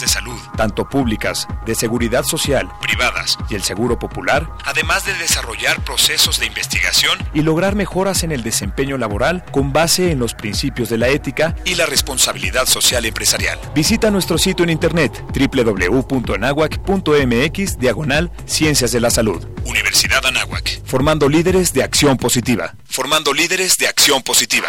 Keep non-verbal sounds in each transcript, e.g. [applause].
de salud, tanto públicas, de seguridad social, privadas y el seguro popular, además de desarrollar procesos de investigación y lograr mejoras en el desempeño laboral con base en los principios de la ética y la responsabilidad social empresarial. Visita nuestro sitio en internet www.anahuac.mx diagonal Ciencias de la Salud. Universidad Anáhuac, formando líderes de acción positiva. Formando líderes de acción positiva.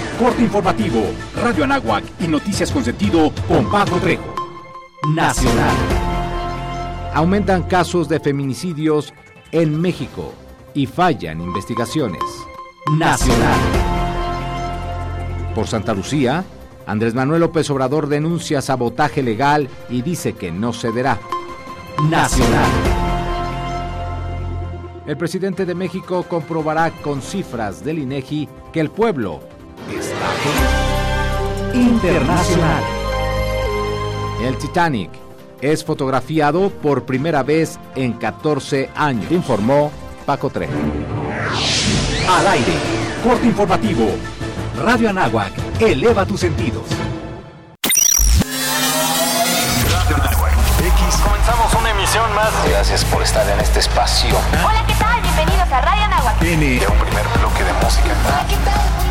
corte informativo, Radio Anáhuac y noticias con sentido con Pablo Trejo. Nacional. Aumentan casos de feminicidios en México y fallan investigaciones. Nacional. Por Santa Lucía, Andrés Manuel López Obrador denuncia sabotaje legal y dice que no cederá. Nacional. El presidente de México comprobará con cifras del INEGI que el pueblo internacional. El Titanic es fotografiado por primera vez en 14 años, informó Paco Trejo. Al aire, corte informativo. Radio Anáhuac, eleva tus sentidos. Radio Anáhuac, X. Comenzamos una emisión más. Gracias por estar en este espacio. Hola, ¿qué tal? Bienvenidos a Radio Anáhuac. De un primer bloque de música. Hola, ¿qué tal?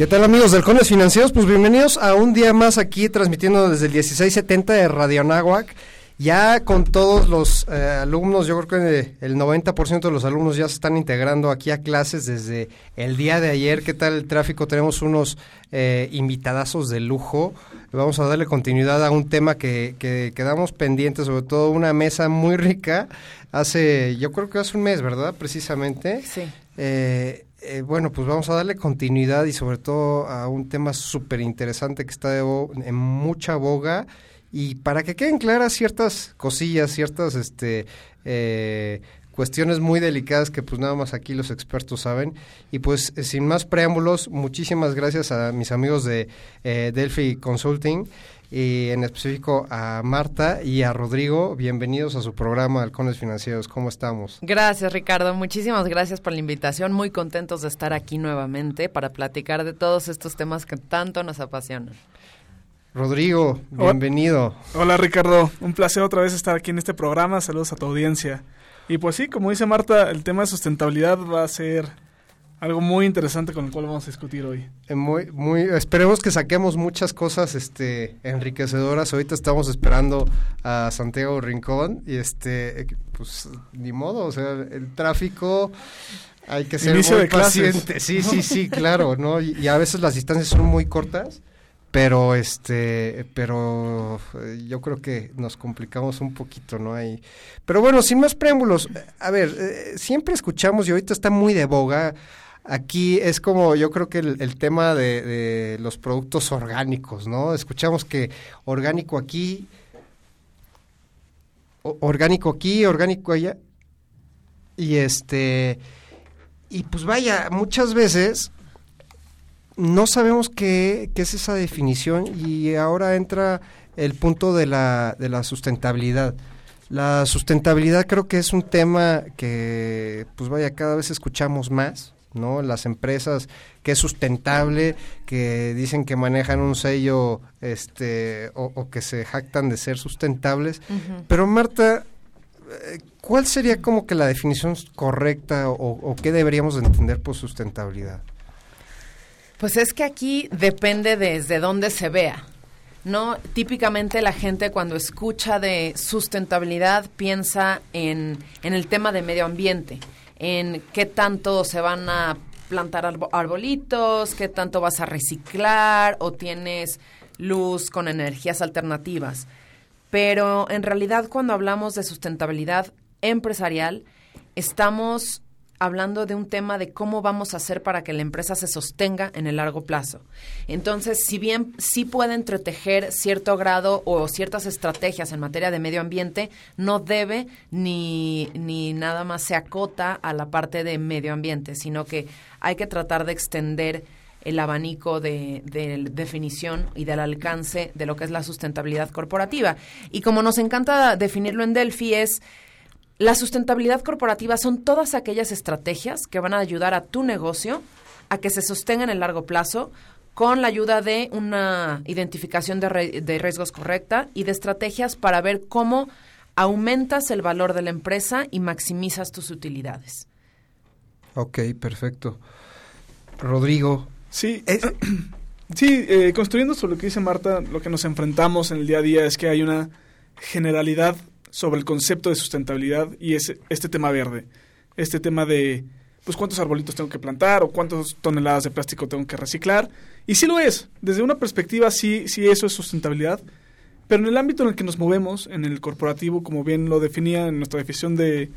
¿Qué tal amigos del Cones Financieros? Pues bienvenidos a un día más aquí transmitiendo desde el 1670 de Radio Anáhuac. Ya con todos los eh, alumnos, yo creo que el 90% de los alumnos ya se están integrando aquí a clases desde el día de ayer. ¿Qué tal el tráfico? Tenemos unos eh, invitadazos de lujo. Vamos a darle continuidad a un tema que, que quedamos pendientes, sobre todo una mesa muy rica. Hace, yo creo que hace un mes, ¿verdad? Precisamente. Sí. Eh, eh, bueno, pues vamos a darle continuidad y sobre todo a un tema súper interesante que está en mucha boga y para que queden claras ciertas cosillas, ciertas este, eh, cuestiones muy delicadas que pues nada más aquí los expertos saben. Y pues eh, sin más preámbulos, muchísimas gracias a mis amigos de Delphi Consulting y en específico a Marta y a Rodrigo. Bienvenidos a su programa Halcones Financieros. ¿Cómo estamos? Gracias, Ricardo. Muchísimas gracias por la invitación. Muy contentos de estar aquí nuevamente para platicar de todos estos temas que tanto nos apasionan. Rodrigo, bienvenido. Hola Ricardo, un placer otra vez estar aquí en este programa, saludos a tu audiencia. Y pues sí, como dice Marta, el tema de sustentabilidad va a ser algo muy interesante con el cual vamos a discutir hoy. Eh, Muy, muy, esperemos que saquemos muchas cosas este, enriquecedoras. Ahorita estamos esperando a Santiago Rincón y este, pues ni modo, o sea, el tráfico hay que ser Inicio muy de clases. paciente. Sí, sí, sí, claro, ¿no? Y, y a veces las distancias son muy cortas, pero este, pero eh, yo creo que nos complicamos un poquito, ¿no? Ahí. Pero bueno, sin más preámbulos, eh, a ver, eh, siempre escuchamos y ahorita está muy de boga. Aquí es como yo creo que el, tema de, los productos orgánicos, ¿no? Escuchamos que orgánico aquí, orgánico aquí, orgánico allá. Y este y pues vaya, muchas veces no sabemos qué, qué es esa definición y ahora entra el punto de la, de la sustentabilidad. La sustentabilidad creo que es un tema que, pues vaya, cada vez escuchamos más, ¿no? Las empresas que es sustentable, que dicen que manejan un sello, este, o, o que se jactan de ser sustentables. Pero Marta, eh, ¿cuál sería como que la definición correcta o, o qué deberíamos de entender por sustentabilidad? Pues es que aquí depende desde dónde se vea. No, típicamente la gente cuando escucha de sustentabilidad piensa en, en el tema de medio ambiente, en qué tanto se van a plantar arbo- arbolitos, qué tanto vas a reciclar o tienes luz con energías alternativas. Pero en realidad cuando hablamos de sustentabilidad empresarial, estamos hablando de un tema de cómo vamos a hacer para que la empresa se sostenga en el largo plazo. Entonces, si bien sí puede entretejer cierto grado o ciertas estrategias en materia de medio ambiente, no debe ni, ni nada más se acota a la parte de medio ambiente, sino que hay que tratar de extender el abanico de, de definición y del alcance de lo que es la sustentabilidad corporativa. Y como nos encanta definirlo en Delphi es la sustentabilidad corporativa son todas aquellas estrategias que van a ayudar a tu negocio a que se sostenga en el largo plazo con la ayuda de una identificación de, re- de riesgos correcta y de estrategias para ver cómo aumentas el valor de la empresa y maximizas tus utilidades. Ok, perfecto. Rodrigo. Sí, sí eh, construyendo sobre lo que dice Marta, lo que nos enfrentamos en el día a día es que hay una generalidad sobre el concepto de sustentabilidad y es este tema verde. Este tema de, pues, cuántos arbolitos tengo que plantar o cuántas toneladas de plástico tengo que reciclar. Y sí lo es. Desde una perspectiva, sí, sí eso es sustentabilidad. Pero en el ámbito en el que nos movemos, en el corporativo, como bien lo definía en nuestra definición de,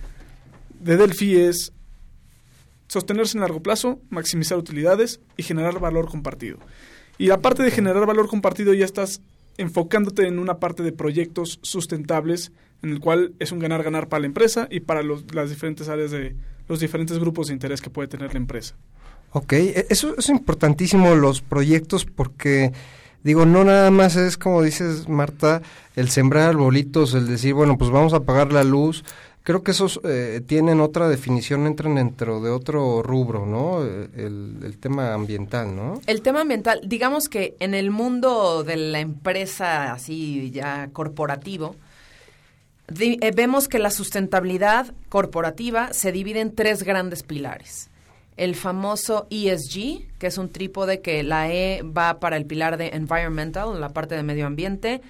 de Delphi, es sostenerse en largo plazo, maximizar utilidades y generar valor compartido. Y aparte de generar valor compartido, ya estás enfocándote en una parte de proyectos sustentables, en el cual es un ganar-ganar para la empresa y para los, las diferentes áreas de los diferentes grupos de interés que puede tener la empresa. Ok, e- eso es importantísimo los proyectos porque digo, no nada más es como dices Marta, el sembrar arbolitos, el decir, bueno, pues vamos a apagar la luz. Creo que esos eh, tienen otra definición, entran dentro de otro rubro, ¿no? Eh, El, el tema ambiental, ¿no? El tema ambiental, digamos que en el mundo de la empresa así ya corporativo, vemos que la sustentabilidad corporativa se divide en tres grandes pilares. El famoso ESG, que es un trípode que la E va para el pilar de environmental, la parte de medio ambiente.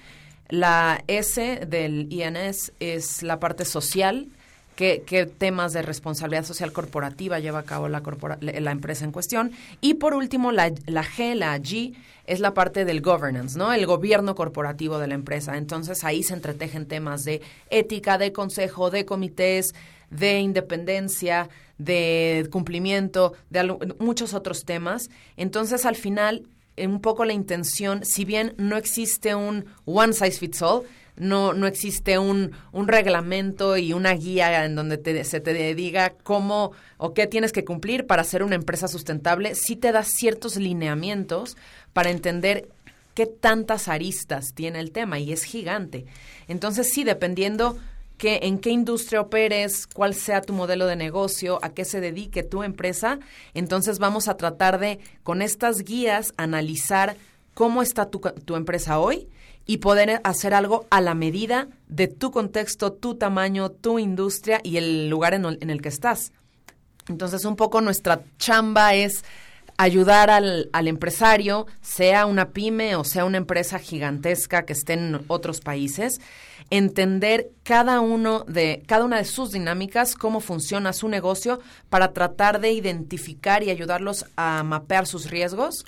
La S del INS es la parte social, qué, qué temas de responsabilidad social corporativa lleva a cabo la, la empresa en cuestión. Y por último, la, la G, la G, es la parte del governance, ¿no? El gobierno corporativo de la empresa. Entonces ahí se entretejen temas de ética, de consejo, de comités, de independencia, de cumplimiento, de muchos otros temas. Entonces al final un poco la intención, si bien no existe un one size fits all, no, no existe un, un reglamento y una guía en donde te- se te diga cómo o qué tienes que cumplir para ser una empresa sustentable, sí te da ciertos lineamientos para entender qué tantas aristas tiene el tema y es gigante. Entonces sí, dependiendo que en qué industria operes, cuál sea tu modelo de negocio, a qué se dedique tu empresa, entonces vamos a tratar de, con estas guías, analizar cómo está tu, tu empresa hoy y poder hacer algo a la medida de tu contexto, tu tamaño, tu industria y el lugar en el, que estás. Entonces, un poco nuestra chamba es ayudar al, al empresario, sea una pyme o sea una empresa gigantesca que esté en otros países, entender cada uno de cada una de sus dinámicas, cómo funciona su negocio para tratar de identificar y ayudarlos a mapear sus riesgos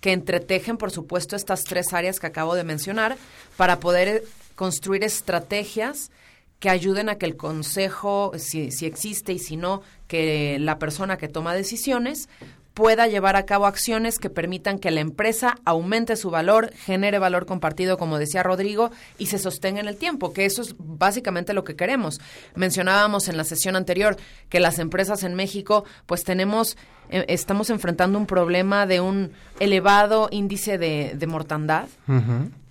que entretejen, por supuesto, estas tres áreas que acabo de mencionar para poder eh, construir estrategias que ayuden a que el consejo, si, si existe y si no, que la persona que toma decisiones pueda llevar a cabo acciones que permitan que la empresa aumente su valor, genere valor compartido, como decía Rodrigo, y se sostenga en el tiempo, que eso es básicamente lo que queremos. Mencionábamos en la sesión anterior que las empresas en México, pues tenemos, eh, estamos enfrentando un problema de un elevado índice de, de mortandad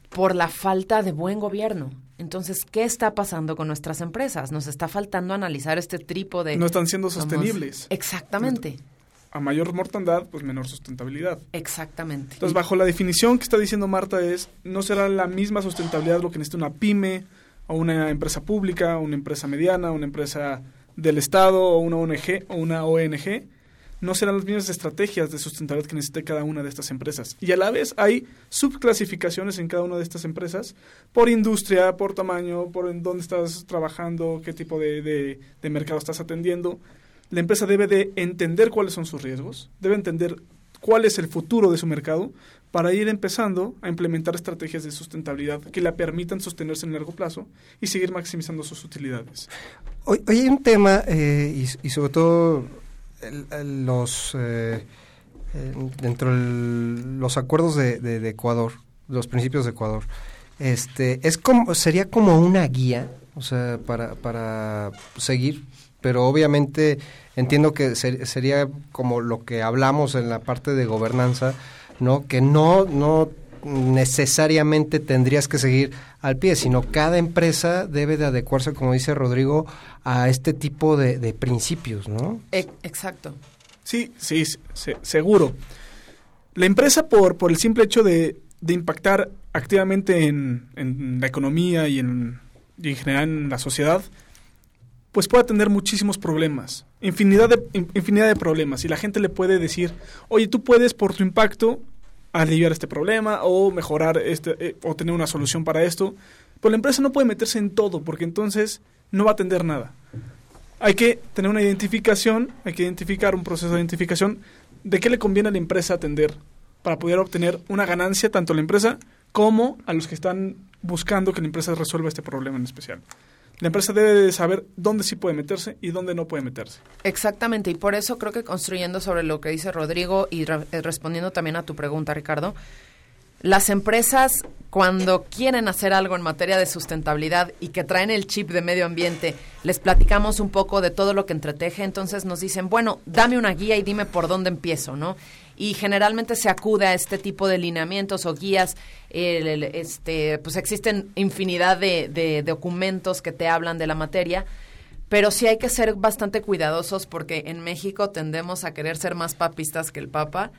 por la falta de buen gobierno. Entonces, ¿qué está pasando con nuestras empresas? Nos está faltando analizar este trípode. No están siendo sostenibles. Exactamente, A mayor mortandad, pues menor sustentabilidad. exactamente. Entonces, bajo la definición que está diciendo Marta es, no será la misma sustentabilidad lo que necesita una pyme o una empresa pública, una empresa mediana, una empresa del Estado o una ONG o una ONG. No serán las mismas estrategias de sustentabilidad que necesite cada una de estas empresas. Y a la vez hay subclasificaciones en cada una de estas empresas por industria, por tamaño, por en dónde estás trabajando, qué tipo de, de- de mercado estás atendiendo. La empresa debe de entender cuáles son sus riesgos, debe entender cuál es el futuro de su mercado para ir empezando a implementar estrategias de sustentabilidad que la permitan sostenerse en largo plazo y seguir maximizando sus utilidades. Hoy, hoy hay un tema, eh, y, y sobre todo los eh, dentro de los acuerdos de, de- de Ecuador, los principios de Ecuador, este es como sería como una guía, o sea, para, para seguir, pero obviamente entiendo que ser- sería como lo que hablamos en la parte de gobernanza, ¿no? Que no no necesariamente tendrías que seguir al pie, sino cada empresa debe de adecuarse, como dice Rodrigo, a este tipo de, de principios, ¿no? E- exacto. Sí, sí, se- seguro. La empresa, por, por el simple hecho de, de impactar activamente en, en la economía y en, y en general en la sociedad, pues puede tener muchísimos problemas, infinidad de, in- infinidad de problemas. Y la gente le puede decir, oye, tú puedes por tu impacto aliviar este problema o mejorar este, eh, o tener una solución para esto. Pero la empresa no puede meterse en todo porque entonces no va a atender nada. Hay que tener una identificación, hay que identificar un proceso de identificación de qué le conviene a la empresa atender para poder obtener una ganancia tanto a la empresa como a los que están buscando que la empresa resuelva este problema en especial. La empresa debe de saber dónde sí puede meterse y dónde no puede meterse. Exactamente, y por eso creo que construyendo sobre lo que dice Rodrigo y re- eh, respondiendo también a tu pregunta, Ricardo, las empresas cuando quieren hacer algo en materia de sustentabilidad y que traen el chip de medio ambiente, les platicamos un poco de todo lo que entreteje, entonces nos dicen, bueno, dame una guía y dime por dónde empiezo, ¿no? Y generalmente se acude a este tipo de lineamientos o guías, el- este, pues existen infinidad de, de documentos que te hablan de la materia, pero sí hay que ser bastante cuidadosos porque en México tendemos a querer ser más papistas que el Papa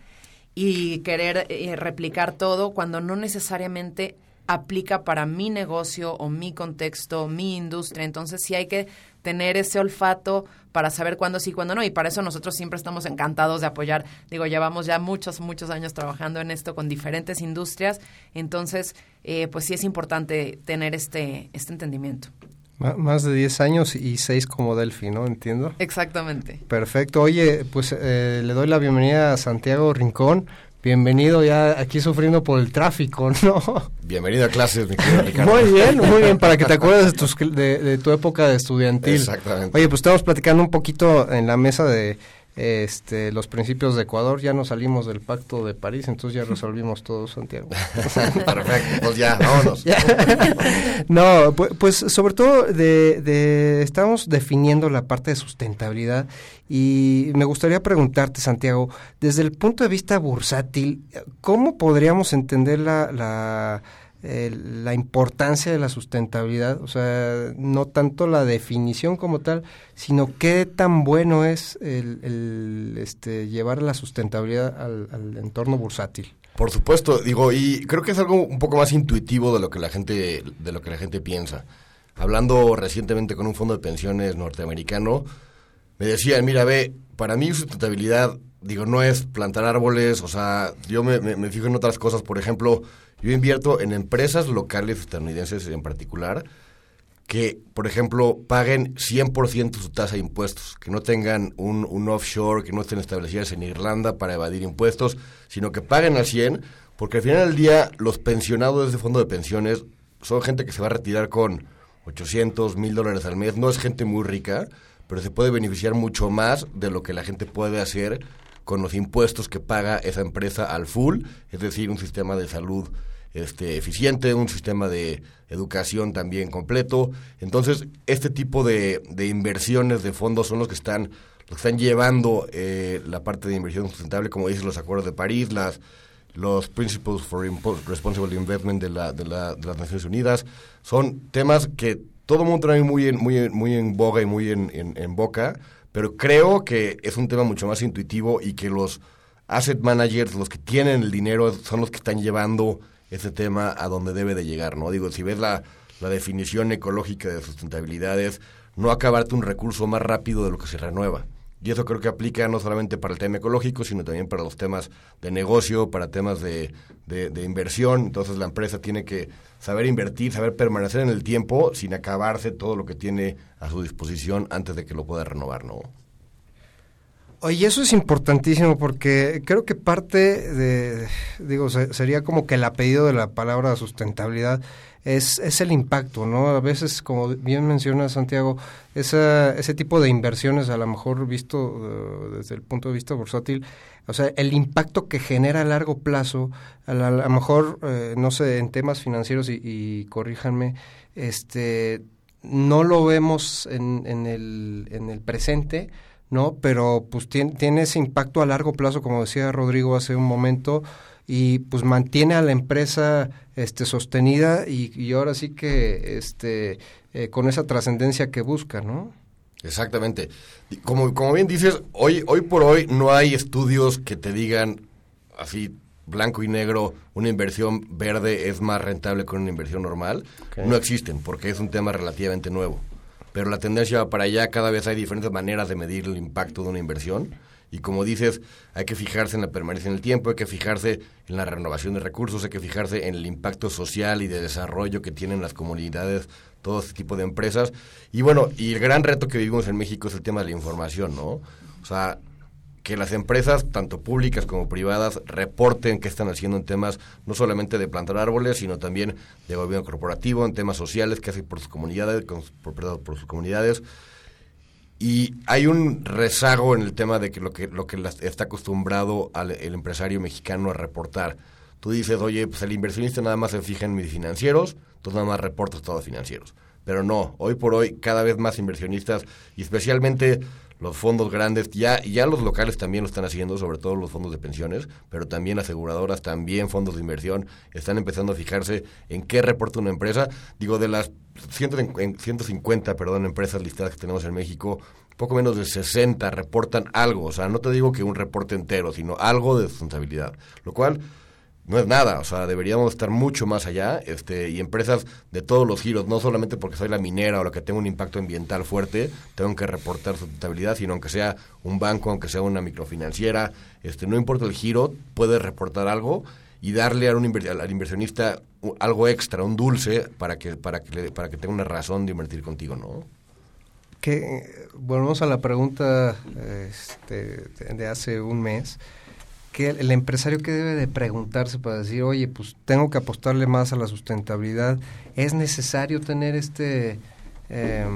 y querer eh, replicar todo cuando no necesariamente aplica para mi negocio o mi contexto, mi industria. Entonces sí hay que tener ese olfato para saber cuándo sí, cuándo no. Y para eso nosotros siempre estamos encantados de apoyar. Digo, llevamos ya muchos, muchos años trabajando en esto con diferentes industrias. Entonces, eh, pues sí es importante tener este, este entendimiento. Más de 10 años y 6 como Delphi, ¿no? Entiendo. Exactamente. Perfecto. Oye, pues eh, le doy la bienvenida a Santiago Rincón. Bienvenido ya aquí sufriendo por el tráfico, [laughs] ¿no? Bienvenido a clases, mi querido Ricardo. Muy bien, muy bien, para que te acuerdes de, tus de, de tu época de estudiantil. Exactamente. Oye, pues estamos platicando un poquito en la mesa de este, los principios de Ecuador. Ya nos salimos del Pacto de París, entonces ya resolvimos todo, Santiago. [laughs] [laughs] Perfecto, pues ya, [laughs] vámonos. No, pu- pues, sobre todo de, de- estamos definiendo la parte de sustentabilidad y me gustaría preguntarte, Santiago, desde el punto de vista bursátil, ¿cómo podríamos entender la, la, eh, la importancia de la sustentabilidad? O sea, no tanto la definición como tal, sino qué tan bueno es el, este, llevar la sustentabilidad al, entorno bursátil. Por supuesto, digo, y creo que es algo un poco más intuitivo de lo que la gente, de lo que la gente piensa. Hablando recientemente con un fondo de pensiones norteamericano, me decían, mira, ve, para mí sustentabilidad, digo, no es plantar árboles, o sea, yo me fijo en otras cosas, por ejemplo, yo invierto en empresas locales estadounidenses en particular, que, por ejemplo, paguen 100% su tasa de impuestos, que no tengan un, un offshore, que no estén establecidas en Irlanda para evadir impuestos, sino que paguen al 100, porque al final del día los pensionados de ese fondo de pensiones son gente que se va a retirar con 800, 1000 dólares al mes, no es gente muy rica, pero se puede beneficiar mucho más de lo que la gente puede hacer con los impuestos que paga esa empresa al full, es decir, un sistema de salud este, eficiente, un sistema de educación también completo. Entonces, este tipo de, inversiones de fondos son los que están, los que están llevando eh, la parte de inversión sustentable, como dicen los acuerdos de París, las los Principles for Responsible Investment de, la, de, la- de las Naciones Unidas. Son temas que todo el mundo trae muy en, muy muy en boga y muy en boca, pero creo que es un tema mucho más intuitivo y que los asset managers, los que tienen el dinero, son los que están llevando ese tema a donde debe de llegar, ¿no? Digo, si ves la, la definición ecológica de sustentabilidad es no acabarte un recurso más rápido de lo que se renueva. Y eso creo que aplica no solamente para el tema ecológico, sino también para los temas de negocio, para temas de, de- de inversión. Entonces la empresa tiene que saber invertir, saber permanecer en el tiempo sin acabarse todo lo que tiene a su disposición antes de que lo pueda renovar, ¿no? Oye, eso es importantísimo porque creo que parte de, digo, se- sería como que el apellido de la palabra sustentabilidad es, es el impacto, ¿no? A veces, como bien menciona Santiago, esa, ese tipo de inversiones, a lo mejor visto eh, desde el punto de vista bursátil, o sea, el impacto que genera a largo plazo, a, la- a lo mejor, eh, no sé, en temas financieros, y, y corríjanme, este, no lo vemos en, en, el, en el presente, ¿no? Pero pues tiene, tiene ese impacto a largo plazo, como decía Rodrigo hace un momento, y pues mantiene a la empresa este sostenida y, y ahora sí que este eh, con esa trascendencia que busca, ¿no? Exactamente. Como, como bien dices, hoy, hoy por hoy no hay estudios que te digan así blanco y negro, una inversión verde es más rentable que una inversión normal. No existen porque es un tema relativamente nuevo. Pero la tendencia va para allá, cada vez hay diferentes maneras de medir el impacto de una inversión. Y como dices, hay que fijarse en la permanencia en el tiempo, hay que fijarse en la renovación de recursos, hay que fijarse en el impacto social y de desarrollo que tienen las comunidades, todo este tipo de empresas. Y bueno, y el gran reto que vivimos en México es el tema de la información, ¿no? O sea, que las empresas, tanto públicas como privadas, reporten qué están haciendo en temas no solamente de plantar árboles, sino también de gobierno corporativo, en temas sociales que hacen por sus comunidades, por, perdón, por sus comunidades. Y hay un rezago en el tema de que lo que, lo que está acostumbrado al, el empresario mexicano a reportar. Tú dices, oye, pues el inversionista nada más se fija en mis financieros, entonces nada más reporta estados financieros. Pero no, hoy por hoy cada vez más inversionistas, y especialmente los fondos grandes, ya, ya los locales también lo están haciendo, sobre todo los fondos de pensiones, pero también aseguradoras, también fondos de inversión, están empezando a fijarse en qué reporta una empresa. Digo, de las 150, 150 perdón, empresas listadas que tenemos en México, poco menos de 60 reportan algo. O sea, no te digo que un reporte entero, sino algo de sustentabilidad. Lo cual no es nada, o sea, deberíamos estar mucho más allá, este, y empresas de todos los giros, no solamente porque soy la minera o la que tengo un impacto ambiental fuerte, tengo que reportar sustentabilidad, sino aunque sea un banco, aunque sea una microfinanciera, este, no importa el giro, puedes reportar algo y darle a un al, inversionista algo extra, un dulce, para que, para que, para que tenga una razón de invertir contigo, ¿no? Que eh, volvemos a la pregunta este, de hace un mes. Que el empresario que debe de preguntarse para decir, oye, pues tengo que apostarle más a la sustentabilidad? ¿Es necesario tener este, eh,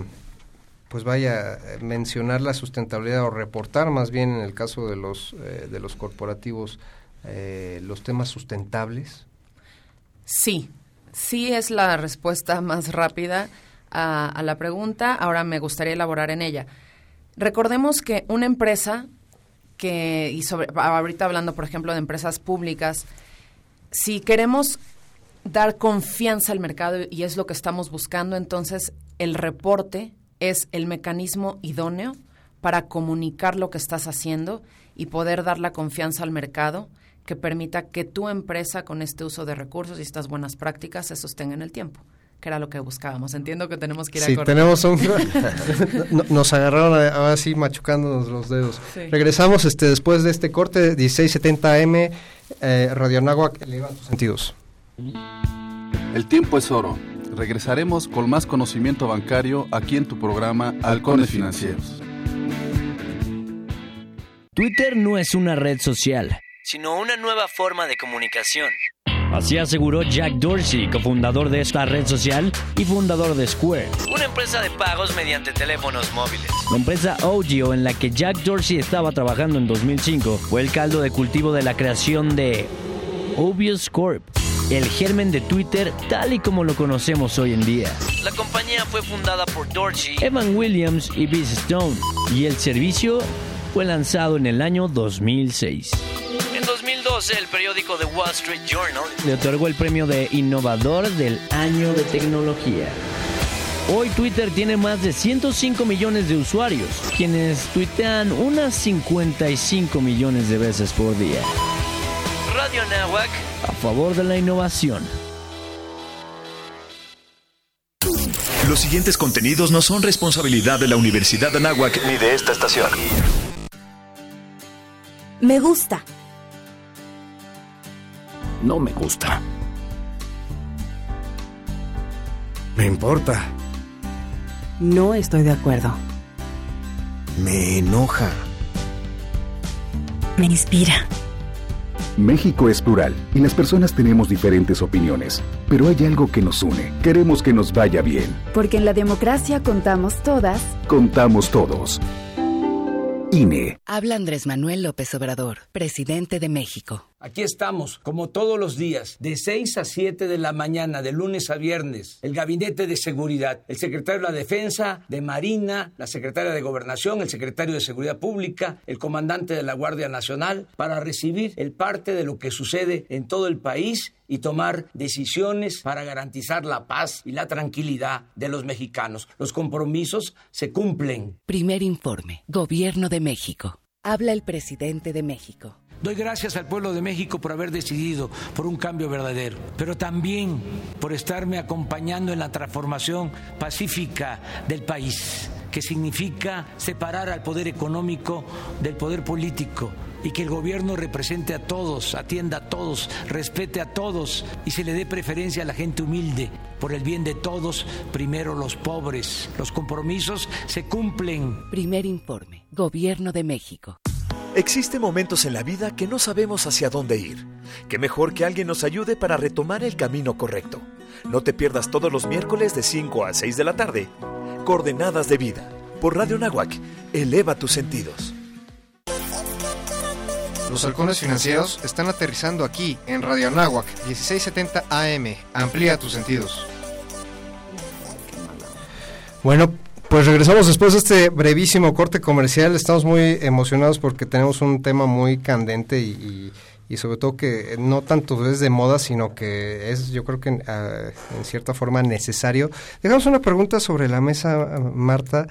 pues vaya, mencionar la sustentabilidad o reportar más bien en el caso de los, eh, de los corporativos eh, los temas sustentables? Sí, sí es la respuesta más rápida a, a la pregunta. Ahora me gustaría elaborar en ella. Recordemos que una empresa que, y sobre, ahorita hablando, por ejemplo, de empresas públicas, si queremos dar confianza al mercado y es lo que estamos buscando, entonces el reporte es el mecanismo idóneo para comunicar lo que estás haciendo y poder dar la confianza al mercado que permita que tu empresa con este uso de recursos y estas buenas prácticas se sostenga en el tiempo, que era lo que buscábamos. Entiendo que tenemos que ir a Sí, corte. tenemos un... [laughs] [laughs] no- nos agarraron a- ahora sí machucándonos los dedos. Sí. Regresamos este después de este corte, 1670 AM, eh, Radio Anáhuac, eleva tus sentidos. El tiempo es oro. Regresaremos con más conocimiento bancario aquí en tu programa Halcones Financieros. Twitter no es una red social, sino una nueva forma de comunicación. Así aseguró Jack Dorsey, cofundador de esta red social y fundador de Square, una empresa de pagos mediante teléfonos móviles. La empresa Ogio en la que Jack Dorsey estaba trabajando en 2005 fue el caldo de cultivo de la creación de Obvious Corp, el germen de Twitter tal y como lo conocemos hoy en día. La compañía fue fundada por Dorsey, Evan Williams y Biz Stone, y el servicio fue lanzado en el año 2006. En 2012, el periódico The Wall Street Journal le otorgó el premio de Innovador del Año de Tecnología. Hoy Twitter tiene más de 105 millones de usuarios, quienes tuitean unas 55 millones de veces por día. Radio Nahuac, a favor de la innovación. Los siguientes contenidos no son responsabilidad de la Universidad de Anáhuac ni de esta estación. Me gusta. No me gusta. Me importa. No estoy de acuerdo. Me enoja. Me inspira. México es plural y las personas tenemos diferentes opiniones, pero hay algo que nos une. Queremos que nos vaya bien. Porque en la democracia contamos todas. Contamos todos. INE. Habla Andrés Manuel López Obrador, presidente de México. Aquí estamos, como todos los días, de 6 a 7 de la mañana, de lunes a viernes, el Gabinete de Seguridad, el secretario de la Defensa, de Marina, la secretaria de Gobernación, el secretario de Seguridad Pública, el comandante de la Guardia Nacional, para recibir el parte de lo que sucede en todo el país y tomar decisiones para garantizar la paz y la tranquilidad de los mexicanos. Los compromisos se cumplen. Primer informe, Gobierno de México. Habla el presidente de México. Doy gracias al pueblo de México por haber decidido por un cambio verdadero, pero también por estarme acompañando en la transformación pacífica del país, que significa separar al poder económico del poder político y que el gobierno represente a todos, atienda a todos, respete a todos y se le dé preferencia a la gente humilde. Por el bien de todos, primero los pobres. Los compromisos se cumplen. Primer informe, Gobierno de México. Existen momentos en la vida que no sabemos hacia dónde ir. Qué mejor que alguien nos ayude para retomar el camino correcto. No te pierdas todos los miércoles de 5 a 6 de la tarde. Coordenadas de vida. Por Radio Nahuac. Eleva tus sentidos. Los halcones financieros están aterrizando aquí en Radio Nahuac 1670 AM. Amplía tus sentidos. Bueno, pues regresamos después de este brevísimo corte comercial. Estamos muy emocionados porque tenemos un tema muy candente y, y, sobre todo que no tanto es de moda, sino que es yo creo que en, en cierta forma necesario. Dejamos una pregunta sobre la mesa, Marta.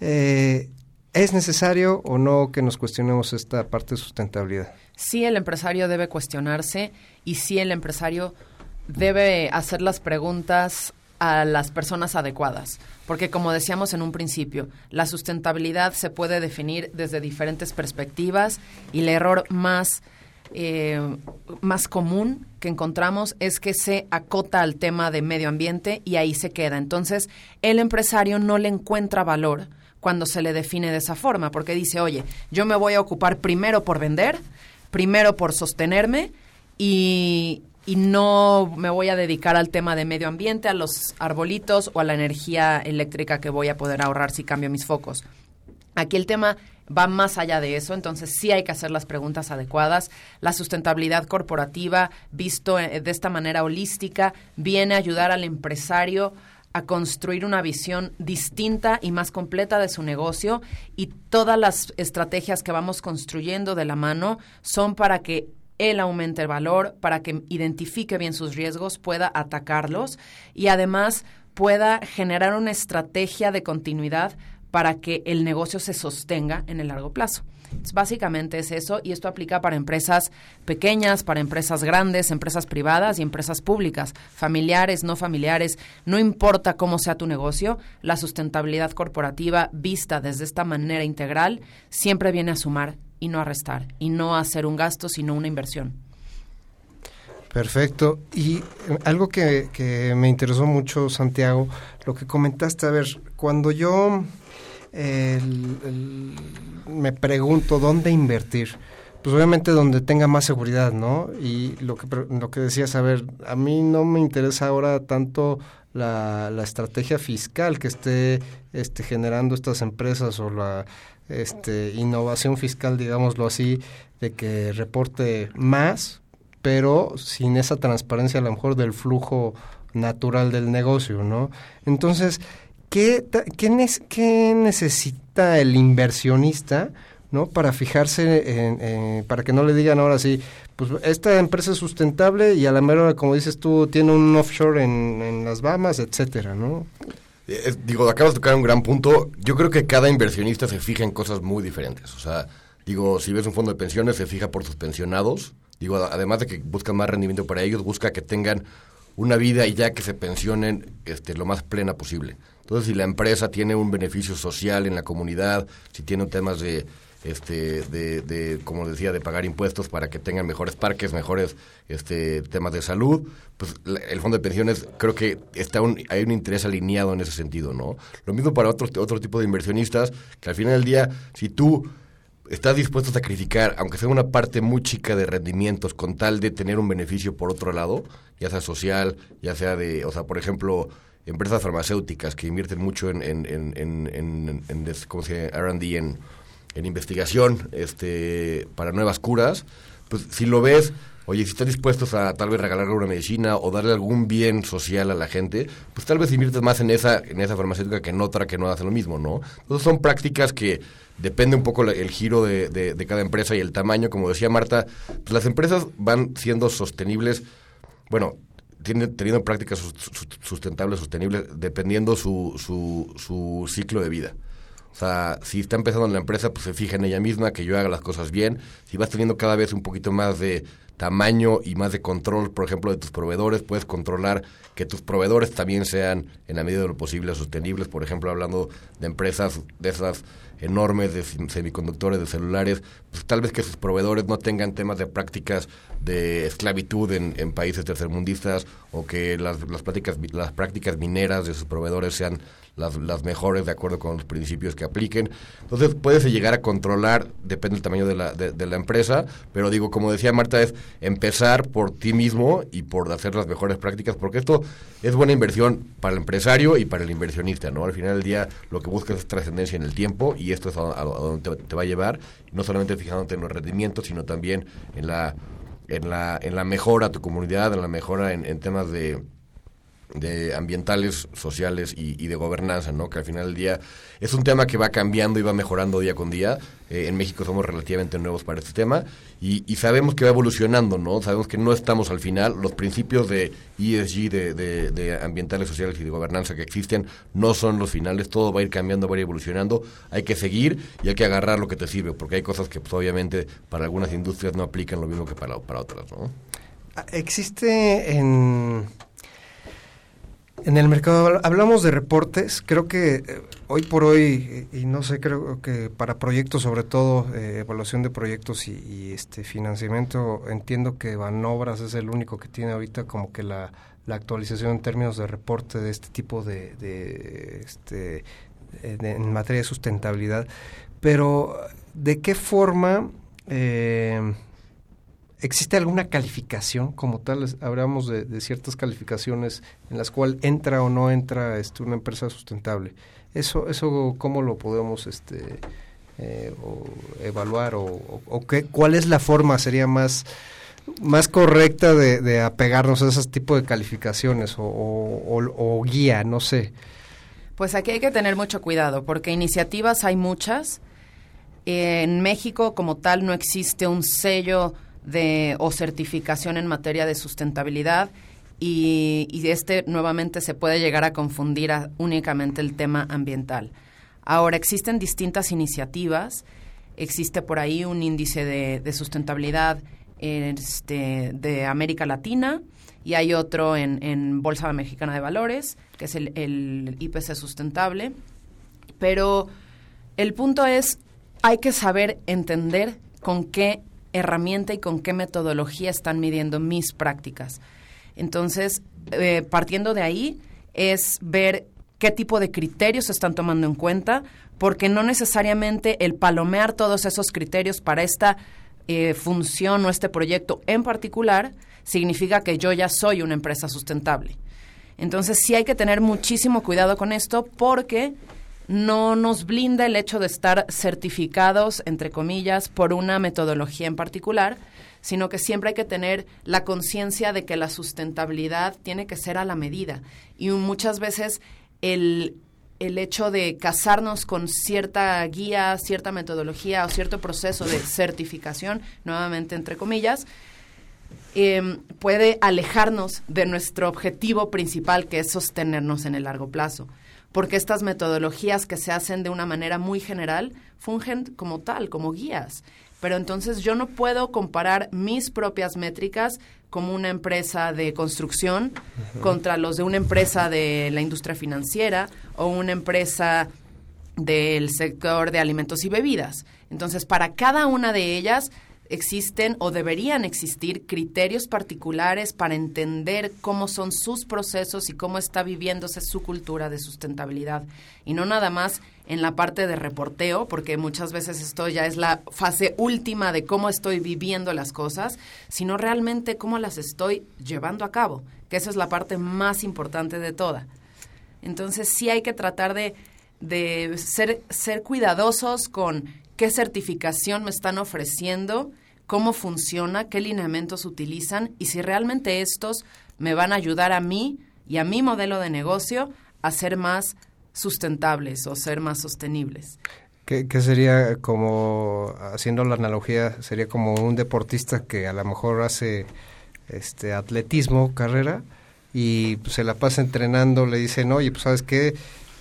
Eh, ¿Es necesario o no que nos cuestionemos esta parte de sustentabilidad? Sí, el empresario debe cuestionarse y sí, el empresario debe hacer las preguntas a las personas adecuadas. Porque como decíamos en un principio, la sustentabilidad se puede definir desde diferentes perspectivas y el error más, eh, más común que encontramos es que se acota al tema de medio ambiente y ahí se queda. Entonces, el empresario no le encuentra valor cuando se le define de esa forma, porque dice, oye, yo me voy a ocupar primero por vender, primero por sostenerme y, y no me voy a dedicar al tema de medio ambiente, a los arbolitos o a la energía eléctrica que voy a poder ahorrar si cambio mis focos. Aquí el tema va más allá de eso, entonces sí hay que hacer las preguntas adecuadas. La sustentabilidad corporativa, visto eh, de esta manera holística, viene a ayudar al empresario a construir una visión distinta y más completa de su negocio y todas las estrategias que vamos construyendo de la mano son para que él aumente el valor, para que identifique bien sus riesgos, pueda atacarlos y además pueda generar una estrategia de continuidad para que el negocio se sostenga en el largo plazo. Básicamente es eso y esto aplica para empresas pequeñas, para empresas grandes, empresas privadas y empresas públicas, familiares, no familiares, no importa cómo sea tu negocio, la sustentabilidad corporativa vista desde esta manera integral siempre viene a sumar y no a restar y no hacer un gasto, sino una inversión. Perfecto. Y algo que, que me interesó mucho, Santiago, lo que comentaste, a ver, cuando yo me pregunto dónde invertir, pues obviamente donde tenga más seguridad, ¿no? Y lo que, lo que decías, a ver, a mí no me interesa ahora tanto la, la estrategia fiscal que esté este, generando estas empresas o la este, innovación fiscal, digámoslo así, de que reporte más, pero sin esa transparencia a lo mejor del flujo natural del negocio, ¿no? Entonces, ¿qué, qué, qué necesita el inversionista? ¿no? Para fijarse, en, para que no le digan ahora sí, pues esta empresa es sustentable y a la mera como dices tú, tiene un offshore en las Bahamas, etcétera, ¿no? Eh, digo, acabas de tocar un gran punto. Yo creo que cada inversionista se fija en cosas muy diferentes. O sea, digo, si ves un fondo de pensiones, se fija por sus pensionados. Digo, además de que buscan más rendimiento para ellos, busca que tengan una vida y ya que se pensionen este, lo más plena posible. Entonces, si la empresa tiene un beneficio social en la comunidad, si tiene temas de este, de, de, como decía, de pagar impuestos para que tengan mejores parques, mejores este, temas de salud, pues el fondo de pensiones creo que está un, hay un interés alineado en ese sentido, ¿no? Lo mismo para otro, otro tipo de inversionistas, que al final del día, si tú estás dispuesto a sacrificar, aunque sea una parte muy chica de rendimientos, con tal de tener un beneficio por otro lado, ya sea social, ya sea de, o sea, por ejemplo, empresas farmacéuticas que invierten mucho en, en, en, en, ¿cómo se llama? R&D, en en investigación este, para nuevas curas, pues si lo ves, oye, si estás dispuestos a tal vez regalarle una medicina o darle algún bien social a la gente, pues tal vez inviertes más en esa, en esa farmacéutica que en otra que no hace lo mismo, ¿no? Entonces son prácticas que depende un poco el giro de, de, cada empresa y el tamaño, como decía Marta, pues las empresas van siendo sostenibles, bueno, teniendo prácticas sustentables, sostenibles, dependiendo su, su, su ciclo de vida. O sea, si está empezando en la empresa, pues se fija en ella misma, que yo haga las cosas bien. Si vas teniendo cada vez un poquito más de tamaño y más de control, por ejemplo, de tus proveedores, puedes controlar que tus proveedores también sean, en la medida de lo posible, sostenibles. Por ejemplo, hablando de empresas de esas enormes de semiconductores, de celulares, pues tal vez que sus proveedores no tengan temas de prácticas de esclavitud en, en países tercermundistas o que las, las, prácticas, las prácticas mineras de sus proveedores sean las, mejores de acuerdo con los principios que apliquen. Entonces puedes llegar a controlar, depende del tamaño de la, de, la empresa, pero digo, como decía Marta, es empezar por ti mismo y por hacer las mejores prácticas, porque esto es buena inversión para el empresario y para el inversionista, ¿no? Al final del día lo que buscas es trascendencia en el tiempo y esto es a, donde te, va a llevar, no solamente fijándote en los rendimientos, sino también en la en la, en la mejora a tu comunidad, en la mejora en temas de, de ambientales, sociales y, de gobernanza, ¿no? Que al final del día es un tema que va cambiando y va mejorando día con día. Eh, en México somos relativamente nuevos para este tema y, sabemos que va evolucionando, ¿no? Sabemos que no estamos al final. Los principios de ESG, de, de, ambientales, sociales y de gobernanza que existen no son los finales. Todo va a ir cambiando, va a ir evolucionando. Hay que seguir y hay que agarrar lo que te sirve, porque hay cosas que pues, obviamente para algunas industrias no aplican lo mismo que para, para otras, ¿no? Existe en en el mercado hablamos de reportes, creo que eh, hoy por hoy, y no sé, creo que para proyectos sobre todo, eh, evaluación de proyectos y, este financiamiento, entiendo que Banobras es el único que tiene ahorita como que la, actualización en términos de reporte de este tipo de, de este, en materia de sustentabilidad. Pero, ¿de qué forma... Eh, ¿Existe alguna calificación como tal? Hablamos de, ciertas calificaciones en las cuales entra o no entra este, una empresa sustentable. Eso, eso ¿cómo lo podemos este, eh, evaluar o, qué, cuál es la forma sería más más correcta de, apegarnos a ese tipo de calificaciones o guía, no sé. Pues aquí hay que tener mucho cuidado porque iniciativas hay muchas. En México como tal no existe un sello de, o certificación en materia de sustentabilidad y, este nuevamente se puede llegar a confundir únicamente el tema ambiental. Ahora, existen distintas iniciativas, existe por ahí un índice de, sustentabilidad este, de América Latina y hay otro en, Bolsa Mexicana de Valores, que es el, el IPC sustentable, pero el punto es, hay que saber entender con qué herramienta y con qué metodología están midiendo mis prácticas. Entonces, eh, partiendo de ahí, es ver qué tipo de criterios se están tomando en cuenta, porque no necesariamente el palomear todos esos criterios para esta eh, función o este proyecto en particular, significa que yo ya soy una empresa sustentable. Entonces sí hay que tener muchísimo cuidado con esto porque no nos blinda el hecho de estar certificados, entre comillas, por una metodología en particular, sino que siempre hay que tener la conciencia de que la sustentabilidad tiene que ser a la medida. Y muchas veces el, el hecho de casarnos con cierta guía, cierta metodología o cierto proceso de certificación, nuevamente entre comillas, eh, puede alejarnos de nuestro objetivo principal, que es sostenernos en el largo plazo. Porque estas metodologías que se hacen de una manera muy general fungen como tal, como guías. Pero entonces yo no puedo comparar mis propias métricas como una empresa de construcción contra los de una empresa de la industria financiera o una empresa del sector de alimentos y bebidas. Entonces, para cada una de ellas existen o deberían existir criterios particulares para entender cómo son sus procesos y cómo está viviéndose su cultura de sustentabilidad. Y no nada más en la parte de reporteo, porque muchas veces esto ya es la fase última de cómo estoy viviendo las cosas, sino realmente cómo las estoy llevando a cabo, que esa es la parte más importante de toda. Entonces sí hay que tratar de, de ser, ser cuidadosos con qué certificación me están ofreciendo, cómo funciona, qué lineamientos utilizan y si realmente estos me van a ayudar a mí y a mi modelo de negocio a ser más sustentables o ser más sostenibles. ¿Qué, qué sería como, haciendo la analogía, sería como un deportista que a lo mejor hace este atletismo, carrera, y pues, se la pasa entrenando, le dicen, oye, pues sabes qué,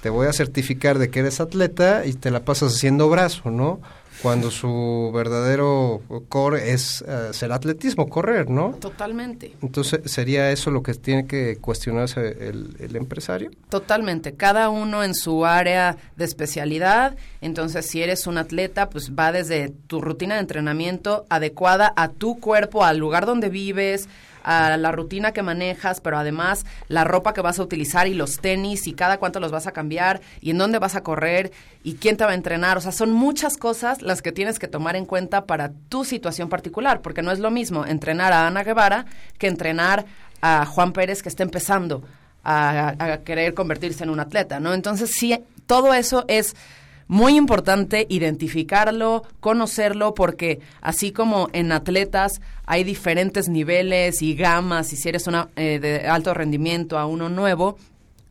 te voy a certificar de que eres atleta y te la pasas haciendo brazo, ¿no? Cuando su verdadero core es uh, ser atletismo, correr, ¿no? Totalmente. Entonces, ¿sería eso lo que tiene que cuestionarse el, el, empresario? Totalmente. Cada uno en su área de especialidad. Entonces, si eres un atleta, pues va desde tu rutina de entrenamiento adecuada a tu cuerpo, al lugar donde vives, a la rutina que manejas, pero además la ropa que vas a utilizar y los tenis y cada cuánto los vas a cambiar y en dónde vas a correr y quién te va a entrenar. O sea, son muchas cosas las que tienes que tomar en cuenta para tu situación particular, porque no es lo mismo entrenar a Ana Guevara que entrenar a Juan Pérez que está empezando a, a querer convertirse en un atleta, ¿no? Entonces, sí, todo eso es muy importante identificarlo, conocerlo, porque así como en atletas hay diferentes niveles y gamas, y si eres una eh, de alto rendimiento a uno nuevo,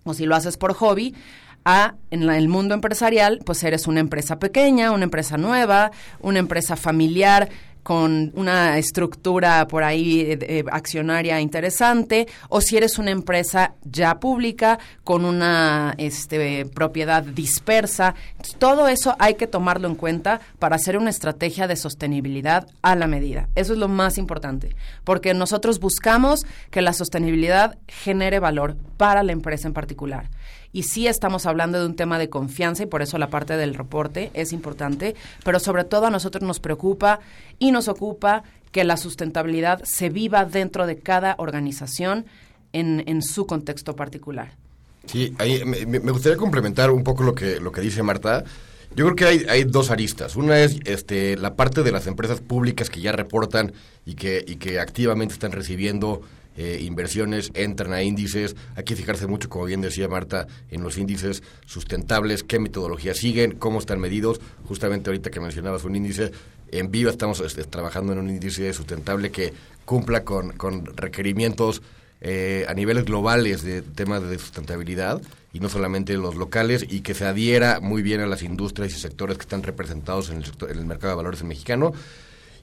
o si lo haces por hobby, a en la, el mundo empresarial, pues eres una empresa pequeña, una empresa nueva, una empresa familiar con una estructura por ahí eh, eh, accionaria interesante, o si eres una empresa ya pública con una este, propiedad dispersa. Todo eso hay que tomarlo en cuenta para hacer una estrategia de sostenibilidad a la medida. Eso es lo más importante, porque nosotros buscamos que la sostenibilidad genere valor para la empresa en particular y sí estamos hablando de un tema de confianza y por eso la parte del reporte es importante, pero sobre todo a nosotros nos preocupa y nos ocupa que la sustentabilidad se viva dentro de cada organización en, en su contexto particular. Sí, ahí, me, me, gustaría complementar un poco lo que, lo que dice Marta. Yo creo que hay, hay dos aristas. Una es este, la parte de las empresas públicas que ya reportan y que, y que activamente están recibiendo eh, inversiones entran a índices. Hay que fijarse mucho, como bien decía Marta, en los índices sustentables, qué metodología siguen, cómo están medidos. Justamente ahorita que mencionabas un índice, en Viva estamos este, trabajando en un índice sustentable que cumpla con, con requerimientos eh, a niveles globales de temas de sustentabilidad y no solamente los locales y que se adhiera muy bien a las industrias y sectores que están representados en el, sector, en el mercado de valores mexicano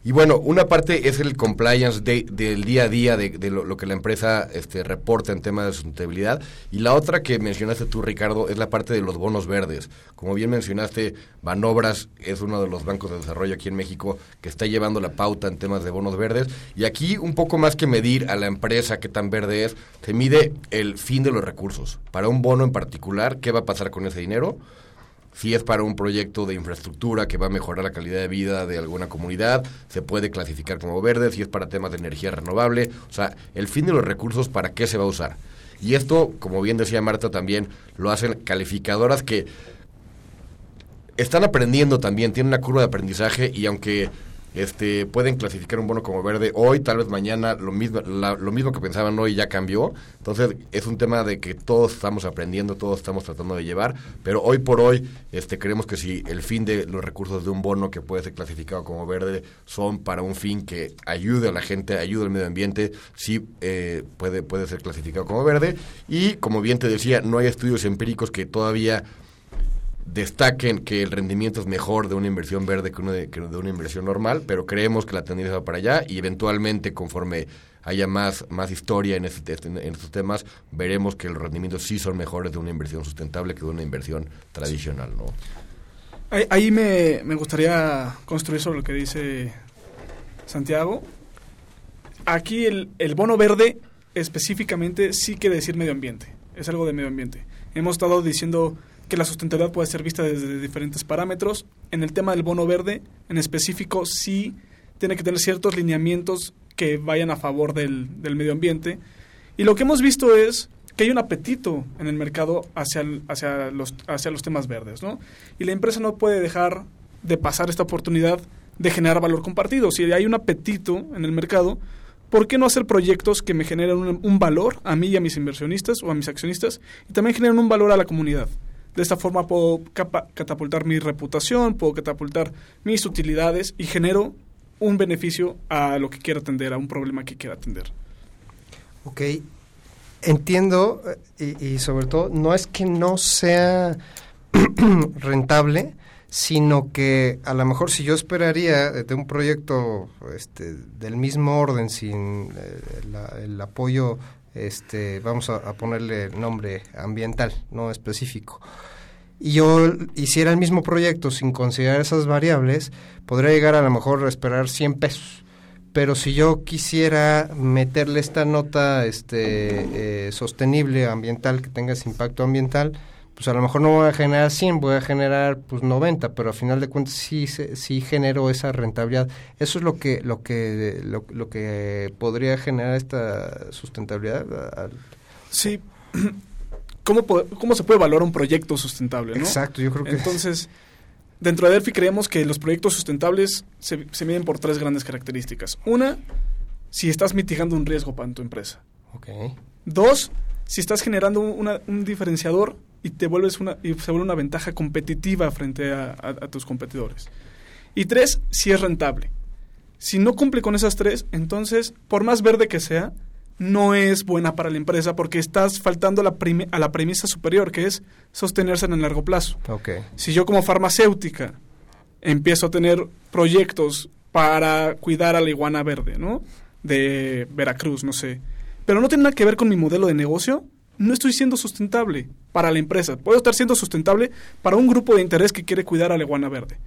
y bueno, una parte es el compliance de, del día a día de, lo, que la empresa este, reporta en temas de sustentabilidad. Y la otra que mencionaste tú, Ricardo, es la parte de los bonos verdes. Como bien mencionaste, Banobras es uno de los bancos de desarrollo aquí en México que está llevando la pauta en temas de bonos verdes. Y aquí, un poco más que medir a la empresa qué tan verde es, se mide el fin de los recursos. Para un bono en particular, ¿qué va a pasar con ese dinero? Si es para un proyecto de infraestructura que va a mejorar la calidad de vida de alguna comunidad, se puede clasificar como verde. Si es para temas de energía renovable, o sea, el fin de los recursos, ¿para qué se va a usar? Y esto, como bien decía Marta también, lo hacen calificadoras que están aprendiendo también, tienen una curva de aprendizaje y aunque este, pueden clasificar un bono como verde hoy, tal vez mañana, lo mismo, la- lo mismo que pensaban hoy ya cambió. Entonces, es un tema de que todos estamos aprendiendo, todos estamos tratando de llevar, pero hoy por hoy, este, creemos que si el fin de los recursos de un bono que puede ser clasificado como verde son para un fin que ayude a la gente, ayude al medio ambiente, sí eh, puede, puede ser clasificado como verde. Y como bien te decía, no hay estudios empíricos que todavía destaquen que el rendimiento es mejor de una inversión verde que, de, una inversión normal, pero creemos que la tendencia va para allá y eventualmente conforme haya más, más historia en, este, en estos temas, veremos que los rendimientos sí son mejores de una inversión sustentable que de una inversión tradicional, ¿no? Ahí, ahí me, me gustaría construir sobre lo que dice Santiago. Aquí el, el bono verde específicamente sí quiere decir medio ambiente. Es algo de medio ambiente. Hemos estado diciendo que la sustentabilidad puede ser vista desde diferentes parámetros. En el tema del bono verde, en específico, sí tiene que tener ciertos lineamientos que vayan a favor del, medio ambiente. Y lo que hemos visto es que hay un apetito en el mercado hacia, los, hacia los temas verdes, ¿no? Y la empresa no puede dejar de pasar esta oportunidad de generar valor compartido. Si hay un apetito en el mercado, ¿por qué no hacer proyectos que me generen un valor a mí y a mis inversionistas o a mis accionistas y también generen un valor a la comunidad? De esta forma puedo catapultar mi reputación, puedo catapultar mis utilidades y genero un beneficio a lo que quiera atender, a un problema que quiera atender. Ok, entiendo eh, y, y sobre todo no es que no sea [clears throat] rentable, sino que a lo mejor si yo esperaría de un proyecto este, del mismo orden sin eh, la- el apoyo, este, vamos a, a ponerle nombre ambiental, no específico, y yo hiciera el mismo proyecto sin considerar esas variables, podría llegar a lo mejor a esperar 100 pesos. Pero si yo quisiera meterle esta nota este, eh, sostenible, ambiental, que tenga ese impacto ambiental, pues a lo mejor no voy a generar 100, voy a generar pues 90, pero a final de cuentas sí, sí genero esa rentabilidad. Eso es lo que, lo que, lo, lo que podría generar esta sustentabilidad. Sí. [clears throat] ¿Cómo, ¿Cómo se puede valorar un proyecto sustentable? ¿no? Exacto, yo creo que- Entonces, dentro de Delphi creemos que los proyectos sustentables se, se miden por tres grandes características. Una, si estás mitigando un riesgo para tu empresa. Ok. Dos, si estás generando una- un diferenciador y te vuelves una y se vuelve una ventaja competitiva frente a, a- a tus competidores. Y tres, si es rentable. Si no cumple con esas tres, entonces, por más verde que sea, no es buena para la empresa porque estás faltando a la, prime- a la premisa superior, que es sostenerse en el largo plazo. Si yo como farmacéutica empiezo a tener proyectos para cuidar a la iguana verde, ¿no? De Veracruz, no sé. Pero no tiene nada que ver con mi modelo de negocio, no estoy siendo sustentable para la empresa. Puedo estar siendo sustentable para un grupo de interés que quiere cuidar a la iguana verde.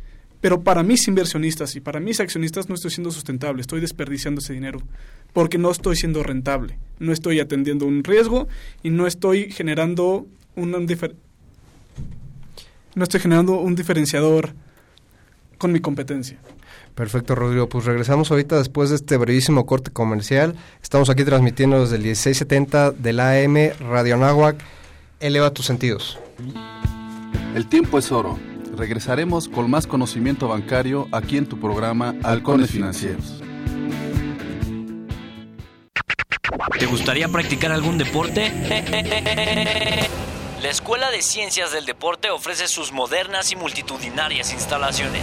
Pero para mis inversionistas y para mis accionistas no estoy siendo sustentable, estoy desperdiciando ese dinero porque no estoy siendo rentable, no estoy atendiendo un riesgo y no estoy generando un, no estoy generando un diferenciador con mi competencia. Perfecto, Rodrigo. Pues regresamos ahorita después de este brevísimo corte comercial. Estamos aquí transmitiendo desde el 1670 del AM Radio Nahuac. Eleva tus sentidos. El tiempo es oro. Regresaremos con más conocimiento bancario aquí en tu programa Halcones Financieros. ¿Te gustaría practicar algún deporte? La Escuela de Ciencias del Deporte ofrece sus modernas y multitudinarias instalaciones.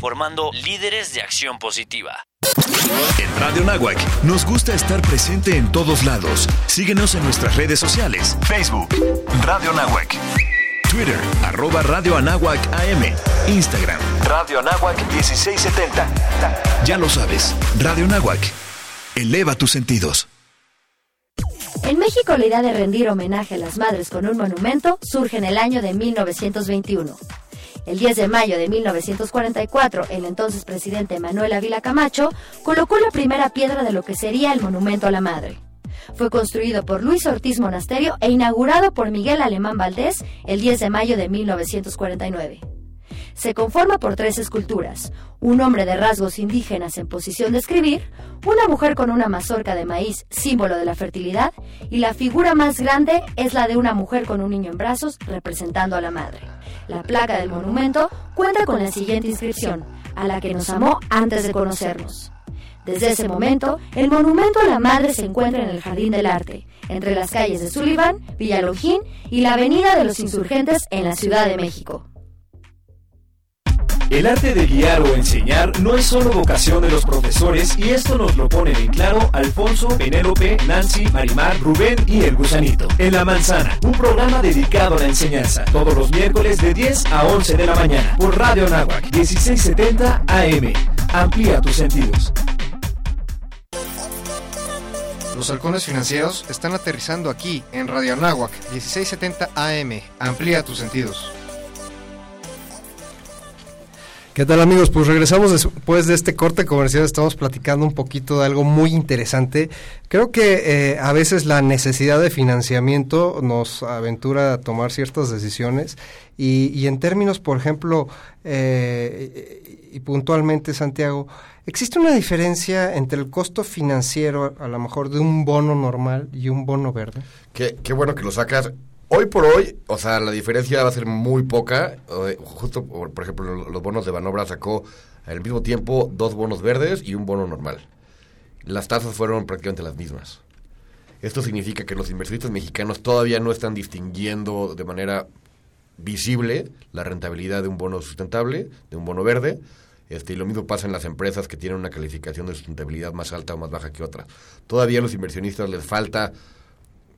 formando líderes de acción positiva. En Radio Nahuac nos gusta estar presente en todos lados. Síguenos en nuestras redes sociales. Facebook, Radio Nahuac. Twitter, arroba Radio Anáhuac AM. Instagram, Radio Anáhuac 1670. Ya lo sabes, Radio Nahuac. Eleva tus sentidos. En México, la idea de rendir homenaje a las madres con un monumento surge en el año de 1921. El 10 de mayo de 1944, el entonces presidente Manuel Ávila Camacho colocó la primera piedra de lo que sería el Monumento a la Madre. Fue construido por Luis Ortiz Monasterio e inaugurado por Miguel Alemán Valdés el 10 de mayo de 1949. Se conforma por tres esculturas, un hombre de rasgos indígenas en posición de escribir, una mujer con una mazorca de maíz, símbolo de la fertilidad, y la figura más grande es la de una mujer con un niño en brazos representando a la madre. La placa del monumento cuenta con la siguiente inscripción, a la que nos amó antes de conocernos. Desde ese momento, el monumento a la madre se encuentra en el Jardín del Arte, entre las calles de Sullivan, Villalongín y la Avenida de los Insurgentes en la Ciudad de México. El arte de guiar o enseñar no es solo vocación de los profesores y esto nos lo ponen en claro Alfonso, Penélope, Nancy, Marimar, Rubén y el gusanito. En La Manzana, un programa dedicado a la enseñanza, todos los miércoles de 10 a 11 de la mañana por Radio Nahuac 1670 AM. Amplía tus sentidos. Los halcones financieros están aterrizando aquí en Radio Anáhuac 1670 AM. Amplía tus sentidos. ¿Qué tal amigos? Pues regresamos después de este corte comercial, estamos platicando un poquito de algo muy interesante. Creo que eh, a veces la necesidad de financiamiento nos aventura a tomar ciertas decisiones y, y en términos, por ejemplo, eh, y puntualmente Santiago, ¿existe una diferencia entre el costo financiero a lo mejor de un bono normal y un bono verde? Qué, qué bueno que lo sacas. Hoy por hoy, o sea, la diferencia va a ser muy poca. Justo, por, ejemplo, lo- los bonos de Banobra sacó al mismo tiempo dos bonos verdes y un bono normal. Las tasas fueron prácticamente las mismas. Esto significa que los inversionistas mexicanos todavía no están distinguiendo de manera visible la rentabilidad de un bono sustentable, de un bono verde. Este, y lo mismo pasa en las empresas que tienen una calificación de sustentabilidad más alta o más baja que otras. Todavía a los inversionistas les falta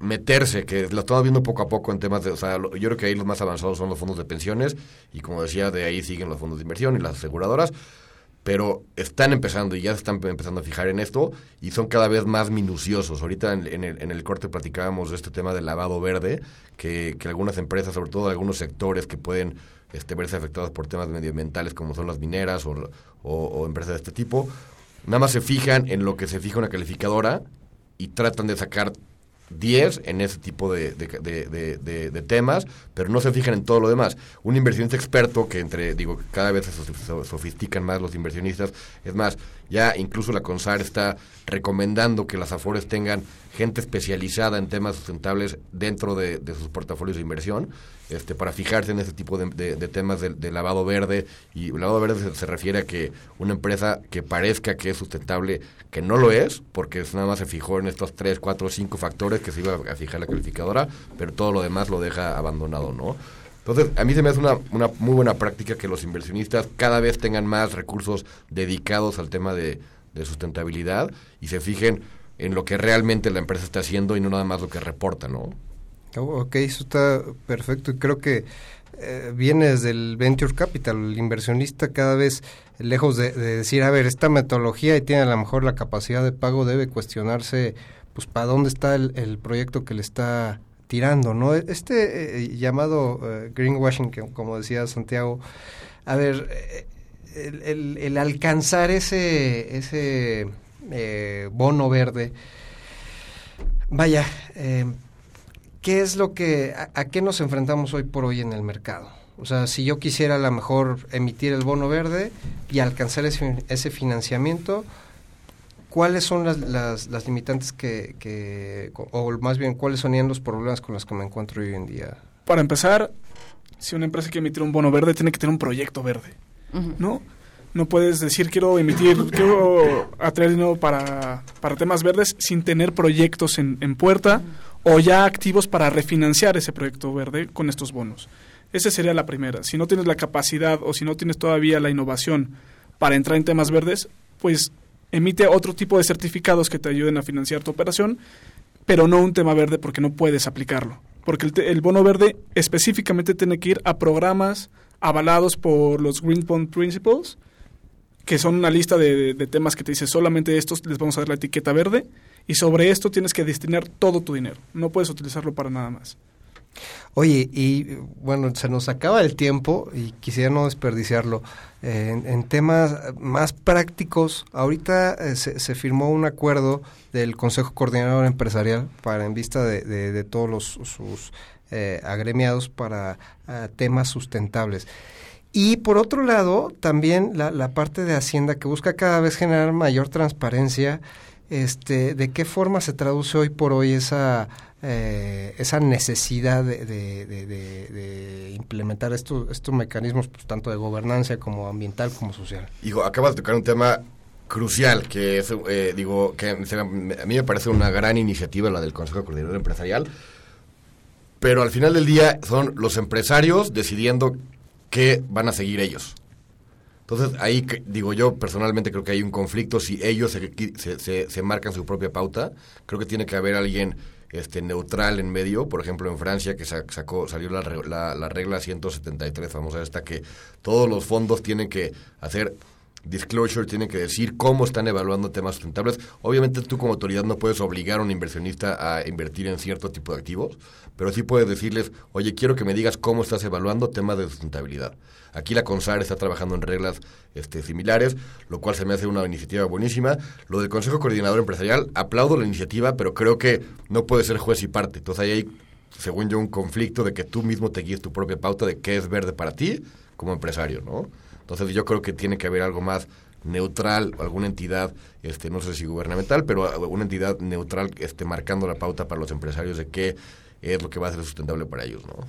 meterse, que lo estamos viendo poco a poco en temas de, o sea, yo creo que ahí los más avanzados son los fondos de pensiones y como decía, de ahí siguen los fondos de inversión y las aseguradoras, pero están empezando y ya están empezando a fijar en esto y son cada vez más minuciosos. Ahorita en, en el, en el corte platicábamos de este tema del lavado verde, que, que algunas empresas, sobre todo algunos sectores que pueden este, verse afectados por temas medioambientales como son las mineras o- o empresas de este tipo, nada más se fijan en lo que se fija una calificadora y tratan de sacar 10 en ese tipo de, de, temas, pero no se fijan en todo lo demás. Un inversionista experto, que entre, digo, cada vez se so- so- sofistican más los inversionistas, es más, ya incluso la CONSAR está recomendando que las AFORES tengan gente especializada en temas sustentables dentro de, sus portafolios de inversión, este, para fijarse en ese tipo de, temas de, lavado verde. Y lavado verde se, refiere a que una empresa que parezca que es sustentable, que no lo es, porque nada más se fijó en estos 3, 4, 5 factores que se iba a fijar la calificadora, pero todo lo demás lo deja abandonado, ¿no? Entonces, a mí se me hace una, muy buena práctica que los inversionistas cada vez tengan más recursos dedicados al tema de sustentabilidad y se fijen en lo que realmente la empresa está haciendo y no nada más lo que reporta, ¿no? Oh, ok, eso está perfecto y creo que eh, viene desde el venture capital, el inversionista cada vez lejos de, de decir, a ver, esta metodología y tiene a lo mejor la capacidad de pago, debe cuestionarse, pues, para dónde está el, proyecto que le está tirando, ¿no? Este eh, llamado eh, greenwashing, que, como decía Santiago, a ver, el- el alcanzar ese, ese eh, bono verde, vaya, eh, ¿qué es lo que, a, a qué nos enfrentamos hoy por hoy en el mercado? O sea, si yo quisiera a lo mejor emitir el bono verde y alcanzar ese, ese financiamiento, ¿cuáles son las, las, las limitantes que, que, o más bien, cuáles serían los problemas con los que me encuentro hoy en día? Para empezar, si una empresa quiere emitir un bono verde, tiene que tener un proyecto verde, ¿no? No puedes decir quiero emitir, quiero atraer dinero para, para temas verdes sin tener proyectos en, en puerta o ya activos para refinanciar ese proyecto verde con estos bonos. Esa sería la primera. Si no tienes la capacidad o si no tienes todavía la innovación para entrar en temas verdes, pues emite otro tipo de certificados que te ayuden a financiar tu operación, pero no un tema verde porque no puedes aplicarlo. Porque el, el bono verde específicamente tiene que ir a programas avalados por los Green Bond Principles, que son una lista de, temas que te dice solamente estos les vamos a dar la etiqueta verde y sobre esto tienes que destinar todo tu dinero. No puedes utilizarlo para nada más. Oye, y bueno, se nos acaba el tiempo y quisiera no desperdiciarlo. Eh, en, temas más prácticos, ahorita eh, se, se firmó un acuerdo del Consejo Coordinador Empresarial para en vista de, de- de todos los, sus eh, agremiados para ah, temas sustentables. Y por otro lado, también la, la parte de Hacienda que busca cada vez generar mayor transparencia, este, ¿de qué forma se traduce hoy por hoy esa, eh, esa necesidad de, de- de- de- implementar estos, estos mecanismos, pues, tanto de gobernanza como ambiental como social? Hijo, acabas de tocar un tema crucial, que es, eh, digo, que se a mí me parece una gran iniciativa la del Consejo Coordinador Empresarial, pero al final del día son los empresarios decidiendo qué van a seguir ellos. Entonces, ahí que- digo yo personalmente creo que hay un conflicto si ellos se, se- se- se marcan su propia pauta. Creo que tiene que haber alguien este, neutral en medio. Por ejemplo, en Francia, que sa- sacó, salió la, la, la regla 173, famosa esta, que todos los fondos tienen que hacer disclosure, tienen que decir cómo están evaluando temas sustentables. Obviamente tú como autoridad no puedes obligar a un inversionista a invertir en cierto tipo de activos, pero sí puedes decirles, oye, quiero que me digas cómo estás evaluando temas de sustentabilidad. Aquí la CONSAR está trabajando en reglas este, similares, lo cual se me hace una iniciativa buenísima. Lo del Consejo Coordinador Empresarial, aplaudo la iniciativa, pero creo que no puede ser juez y parte. Entonces ahí hay, según yo, un conflicto de que tú mismo te guíes tu propia pauta de qué es verde para ti como empresario, ¿no? Entonces yo creo que tiene que haber algo más neutral, alguna entidad, este, no sé si gubernamental, pero una entidad neutral este, marcando la pauta para los empresarios de qué es lo que va a ser sustentable para ellos, ¿no?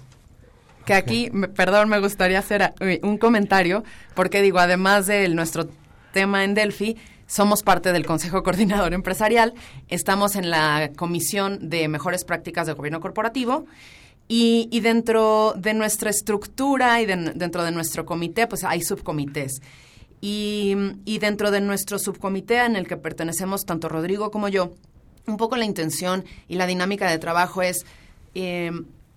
Que aquí, me- perdón, me gustaría hacer eh, un comentario, porque digo, además de nuestro tema en Delphi, somos parte del Consejo Coordinador Empresarial, estamos en la Comisión de Mejores Prácticas de Gobierno Corporativo y, dentro de nuestra estructura y de- dentro de nuestro comité, pues hay subcomités. Y, dentro de nuestro subcomité en el que pertenecemos tanto Rodrigo como yo, un poco la intención y la dinámica de trabajo es eh,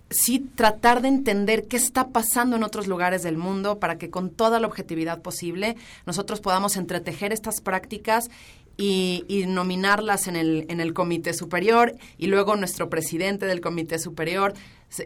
sí tratar de entender qué está pasando en otros lugares del mundo para que con toda la objetividad posible nosotros podamos entretejer estas prácticas y, y nominarlas en el, en el comité superior y luego nuestro presidente del comité superior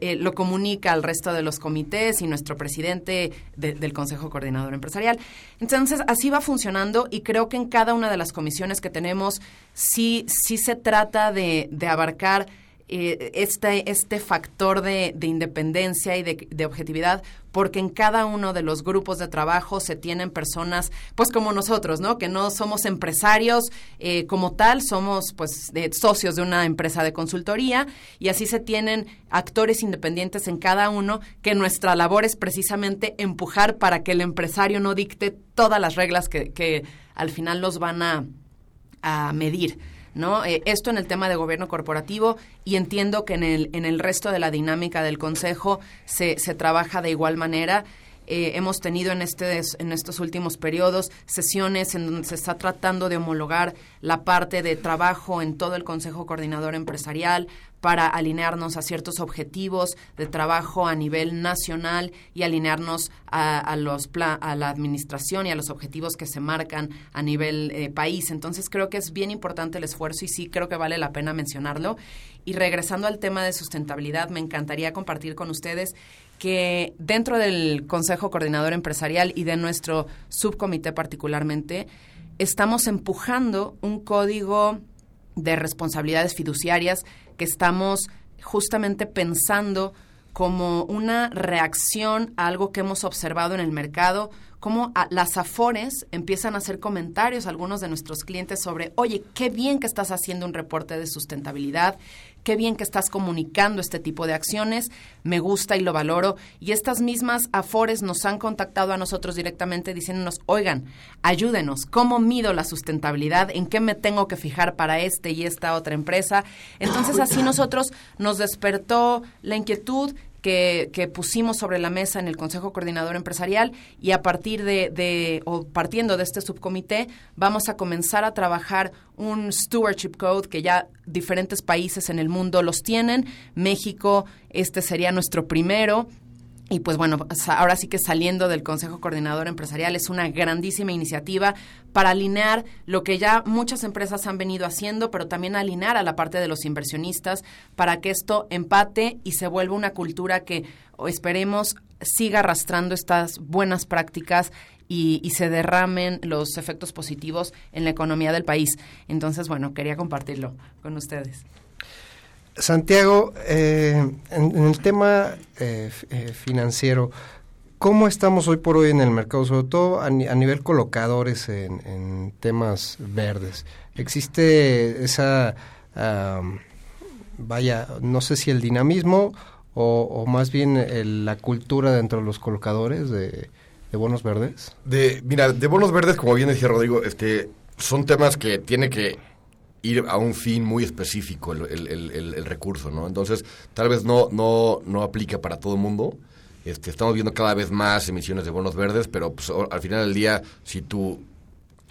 eh, lo comunica al resto de los comités y nuestro presidente de- del Consejo Coordinador Empresarial. Entonces, así va funcionando y creo que en cada una de las comisiones que tenemos sí, sí se trata de abarcar eh, este, este factor de, de independencia y de, objetividad, porque en cada uno de los grupos de trabajo se tienen personas, pues como nosotros, ¿no? Que no somos empresarios eh, como tal, somos pues socios de una empresa de consultoría y así se tienen actores independientes en cada uno, que nuestra labor es precisamente empujar para que el empresario no dicte todas las reglas que, que al final los van a, a medir. ¿No? Eh, esto en el tema de gobierno corporativo y entiendo que en el, en el resto de la dinámica del Consejo se, se trabaja de igual manera. Eh, hemos tenido en, este, en estos últimos periodos sesiones en donde se está tratando de homologar la parte de trabajo en todo el Consejo Coordinador Empresarial para alinearnos a ciertos objetivos de trabajo a nivel nacional y alinearnos a, los a la administración y a los objetivos que se marcan a nivel eh, país. Entonces creo que es bien importante el esfuerzo y sí creo que vale la pena mencionarlo. Y regresando al tema de sustentabilidad, me encantaría compartir con ustedes que dentro del Consejo Coordinador Empresarial y de nuestro subcomité particularmente, estamos empujando un código de responsabilidades fiduciarias que estamos justamente pensando como una reacción a algo que hemos observado en el mercado, como las afores empiezan a hacer comentarios a algunos de nuestros clientes sobre, oye, qué bien que estás haciendo un reporte de sustentabilidad, qué bien que estás comunicando este tipo de acciones, me gusta y lo valoro. Y estas mismas afores nos han contactado a nosotros directamente diciéndonos, oigan, ayúdenos, ¿cómo mido la sustentabilidad? ¿En qué me tengo que fijar para este y esta otra empresa? Entonces así nosotros nos despertó la inquietud que, pusimos sobre la mesa en el Consejo Coordinador Empresarial y a partir de, de- o partiendo de este subcomité vamos a comenzar a trabajar un Stewardship Code que ya diferentes países en el mundo los tienen. México, este sería nuestro primero Y pues bueno, ahora sí que saliendo del Consejo Coordinador Empresarial es una grandísima iniciativa para alinear lo que ya muchas empresas han venido haciendo, pero también alinear a la parte de los inversionistas para que esto empate y se vuelva una cultura que esperemos siga arrastrando estas buenas prácticas y, y, se derramen los efectos positivos en la economía del país. Entonces, bueno, quería compartirlo con ustedes. Santiago, eh, en, el tema eh, eh, financiero, ¿cómo estamos hoy por hoy en el mercado, sobre todo a, a nivel colocadores en, temas verdes? ¿Existe esa, um, vaya, no sé si el dinamismo o, más bien el, la cultura dentro de los colocadores de, de, bonos verdes? De, mira, de bonos verdes, como bien decía Rodrigo, este, son temas que tiene que ir a un fin muy específico el, recurso, ¿no? Entonces, tal vez no, no, no aplica para todo mundo. Este, estamos viendo cada vez más emisiones de bonos verdes, pero pues, al final del día, si tu,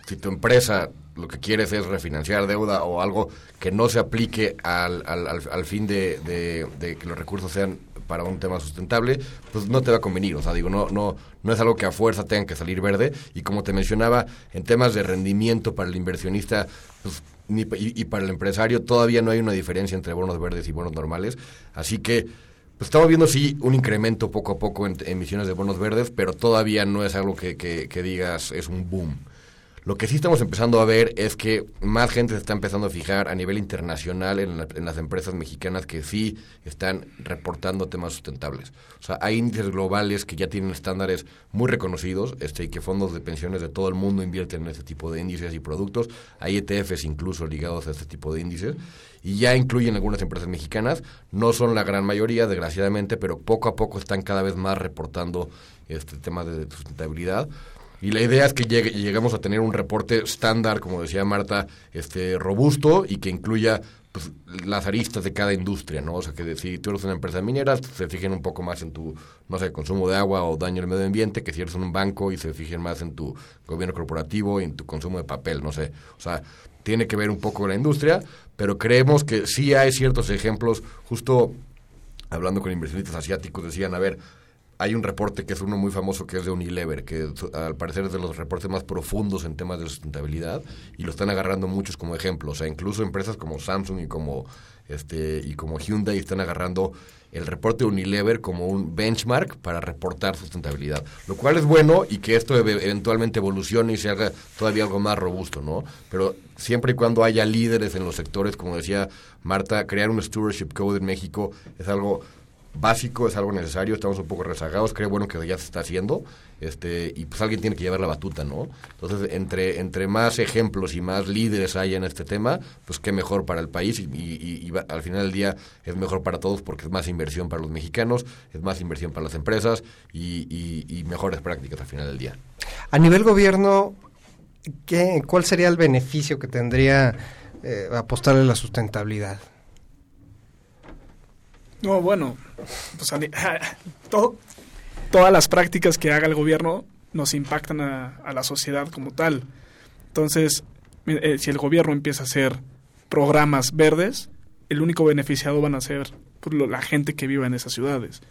si tu empresa lo que quieres es refinanciar deuda o algo que no se aplique al, al, al, fin de, que los recursos sean para un tema sustentable, pues no te va a convenir. O sea, digo, no, no, no es algo que a fuerza tengan que salir verde. Y como te mencionaba, en temas de rendimiento para el inversionista, pues ni, y, y, para el empresario todavía no hay una diferencia entre bonos verdes y bonos normales. Así que pues estamos viendo sí un incremento poco a poco en emisiones de bonos verdes, pero todavía no es algo que, digas es un boom. Lo que sí estamos empezando a ver es que más gente se está empezando a fijar a nivel internacional en, la, en, las empresas mexicanas que sí están reportando temas sustentables. O sea, hay índices globales que ya tienen estándares muy reconocidos este, y que fondos de pensiones de todo el mundo invierten en este tipo de índices y productos. Hay ETFs incluso ligados a este tipo de índices y ya incluyen algunas empresas mexicanas. No son la gran mayoría, desgraciadamente, pero poco a poco están cada vez más reportando este tema de sustentabilidad. Y la idea es que llegue, lleguemos a tener un reporte estándar, como decía Marta, este robusto y que incluya pues, las aristas de cada industria, ¿no? O sea, que si tú eres una empresa minera, se fijen un poco más en tu, no sé, consumo de agua o daño al medio ambiente, que si eres un banco y se fijen más en tu gobierno corporativo y en tu consumo de papel, no sé. O sea, tiene que ver un poco con la industria, pero creemos que sí hay ciertos ejemplos, justo hablando con inversionistas asiáticos, decían, a ver, hay un reporte que es uno muy famoso que es de Unilever, que al parecer es de los reportes más profundos en temas de sustentabilidad y lo están agarrando muchos como ejemplo. O sea, incluso empresas como Samsung y como este y como Hyundai están agarrando el reporte Unilever como un benchmark para reportar sustentabilidad, lo cual es bueno y que esto eventualmente evolucione y se haga todavía algo más robusto, ¿no? Pero siempre y cuando haya líderes en los sectores, como decía Marta, crear un stewardship code en México es algo básico, es algo necesario, estamos un poco rezagados, creo bueno que ya se está haciendo, este, y pues alguien tiene que llevar la batuta, ¿no? Entonces, entre, entre más ejemplos y más líderes haya en este tema, pues qué mejor para el país y, y, y, al final del día es mejor para todos porque es más inversión para los mexicanos, es más inversión para las empresas y, y mejores prácticas al final del día. A nivel gobierno, ¿qué, ¿cuál sería el beneficio que tendría eh, apostarle a la sustentabilidad? No, bueno, pues, [laughs] todas las prácticas que haga el gobierno nos impactan a, la sociedad como tal. Entonces, eh, si el gobierno empieza a hacer programas verdes, el único beneficiado van a ser pues, la gente que vive en esas ciudades.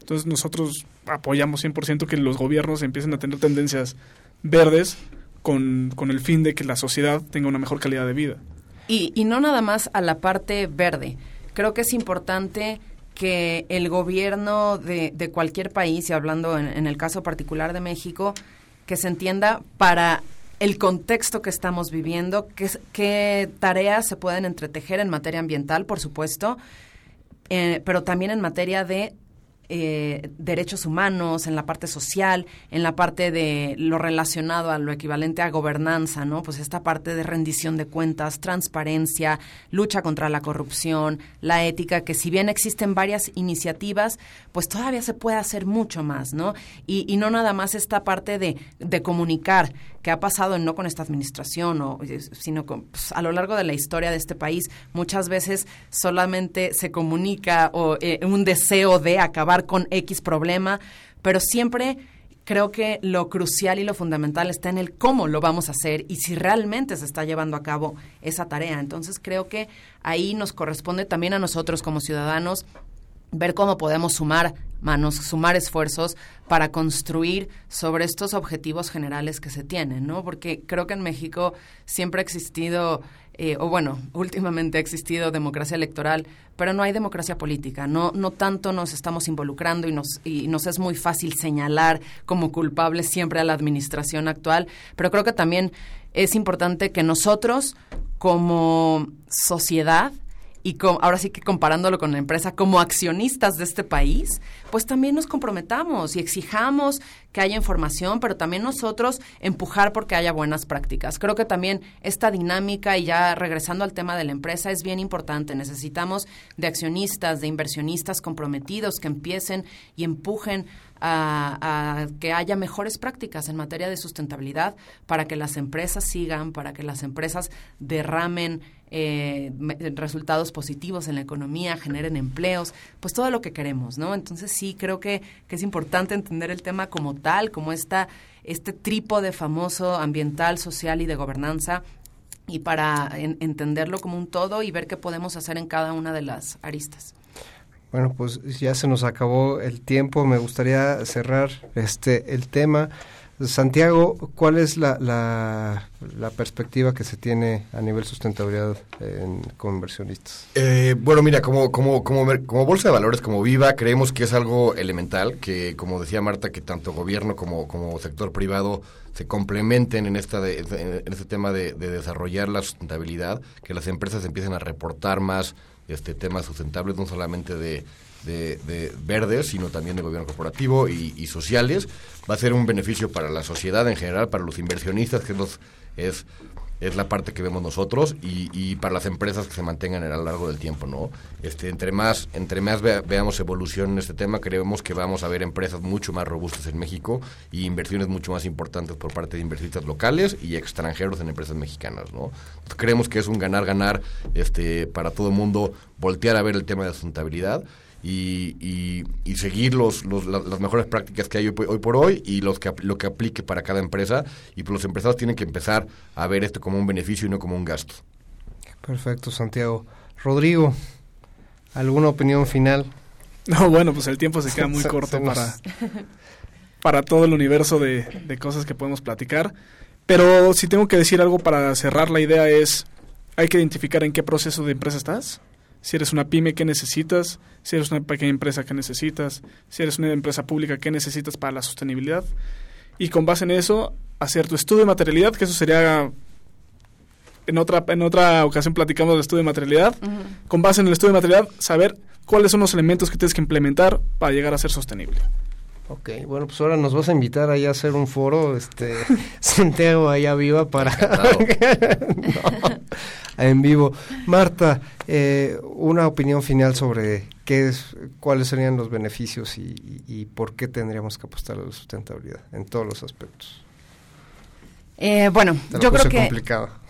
Entonces, nosotros apoyamos 100% que los gobiernos empiecen a tener tendencias verdes con, con el fin de que la sociedad tenga una mejor calidad de vida. Y, y no nada más a la parte verde. Creo que es importante que el gobierno de, de cualquier país, y hablando en, el caso particular de México, que se entienda para el contexto que estamos viviendo, qué, qué tareas se pueden entretejer en materia ambiental, por supuesto, eh, pero también en materia de eh, derechos humanos, en la parte social, en la parte de lo relacionado a lo equivalente a gobernanza, ¿no? Pues esta parte de rendición de cuentas, transparencia, lucha contra la corrupción, la ética, que si bien existen varias iniciativas, pues todavía se puede hacer mucho más, ¿no? Y, y no nada más esta parte de, de comunicar, que ha pasado no con esta administración, o, sino con, pues, a lo largo de la historia de este país, muchas veces solamente se comunica o eh, un deseo de acabar con X problema, pero siempre creo que lo crucial y lo fundamental está en el cómo lo vamos a hacer y si realmente se está llevando a cabo esa tarea. Entonces creo que ahí nos corresponde también a nosotros como ciudadanos ver cómo podemos sumar manos, sumar esfuerzos para construir sobre estos objetivos generales que se tienen, ¿no? Porque creo que en México siempre ha existido, eh, o bueno, [laughs] últimamente ha existido democracia electoral, pero no hay democracia política. No, no tanto nos estamos involucrando y nos, y nos es muy fácil señalar como culpables siempre a la administración actual, pero creo que también es importante que nosotros como sociedad y ahora sí que comparándolo con la empresa, como accionistas de este país, pues también nos comprometamos y exijamos que haya información, pero también nosotros empujar porque haya buenas prácticas. Creo que también esta dinámica, y ya regresando al tema de la empresa, es bien importante. Necesitamos de accionistas, de inversionistas comprometidos que empiecen y empujen a, que haya mejores prácticas en materia de sustentabilidad para que las empresas sigan, para que las empresas derramen eh, resultados positivos en la economía, generen empleos, pues todo lo que queremos, ¿no? Entonces sí creo que, que es importante entender el tema como tal, como esta, este trípode famoso ambiental, social y de gobernanza y para entenderlo como un todo y ver qué podemos hacer en cada una de las aristas. Bueno, pues ya se nos acabó el tiempo. Me gustaría cerrar este el tema. Santiago, ¿cuál es la, la, perspectiva que se tiene a nivel sustentabilidad en, con inversionistas? Eh, bueno, mira, como, como, como, como Bolsa de Valores, como Viva, creemos que es algo elemental, que como decía Marta, que tanto gobierno como, como sector privado se complementen en, esta en este tema de, de desarrollar la sustentabilidad, que las empresas empiecen a reportar más este temas sustentables, no solamente de, de, verdes, sino también de gobierno corporativo y, sociales. Va a ser un beneficio para la sociedad en general, para los inversionistas, que es es la parte que vemos nosotros y, y, para las empresas que se mantengan a lo largo del tiempo, ¿no? Este, entre más, entre más veamos evolución en este tema, creemos que vamos a ver empresas mucho más robustas en México y inversiones mucho más importantes por parte de inversionistas locales y extranjeros en empresas mexicanas, ¿no? creemos que es un ganar-ganar este, para todo el mundo voltear a ver el tema de sustentabilidad y, y, seguir los, las mejores prácticas que hay hoy, por hoy y los que, lo que aplique para cada empresa. Y pues los empresarios tienen que empezar a ver esto como un beneficio y no como un gasto. Perfecto, Santiago. Rodrigo, ¿alguna opinión final? [laughs] No, bueno, pues el tiempo se queda muy [laughs] corto para, [laughs] para todo el universo de, de cosas que podemos platicar. Pero si tengo que decir algo para cerrar la idea es, hay que identificar en qué proceso de empresa estás si eres una pyme, ¿qué necesitas? Si eres una pequeña empresa, ¿qué necesitas? Si eres una empresa pública, ¿qué necesitas para la sostenibilidad? Y con base en eso, hacer tu estudio de materialidad, que eso sería... En otra, en otra ocasión platicamos del estudio de materialidad. Con base en el estudio de materialidad, saber cuáles son los elementos que tienes que implementar para llegar a ser sostenible. Ok, bueno, pues ahora nos vas a invitar ahí a hacer un foro, este, [laughs] Santiago allá viva para... [laughs] en vivo. Marta, eh, una opinión final sobre qué es, cuáles serían los beneficios y, por qué tendríamos que apostar a la sustentabilidad en todos los aspectos. Eh, bueno, yo creo que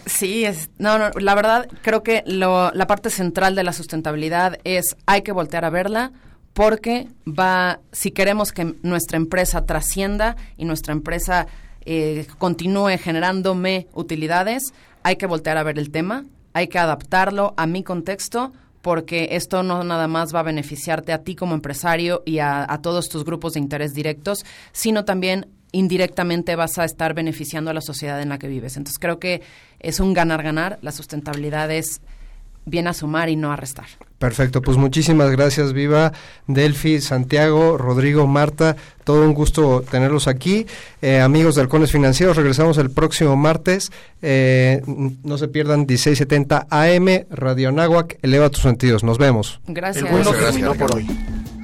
sí es no, no la verdad creo que lo, la parte central de la sustentabilidad es hay que voltear a verla porque va, si queremos que nuestra empresa trascienda y nuestra empresa eh, continúe generándome utilidades, hay que voltear a ver el tema, hay que adaptarlo a mi contexto porque esto no nada más va a beneficiarte a ti como empresario y a, a todos tus grupos de interés directos, sino también indirectamente vas a estar beneficiando a la sociedad en la que vives. Entonces creo que es un ganar-ganar, la sustentabilidad es viene a sumar y no a restar. Perfecto, pues muchísimas gracias, Viva, Delfi, Santiago, Rodrigo, Marta, todo un gusto tenerlos aquí. Eh, amigos de Halcones Financieros, regresamos el próximo martes. Eh, no se pierdan 1670 AM, Radio Nahuac, eleva tus sentidos. Nos vemos. Gracias. El vuelo terminó por hoy.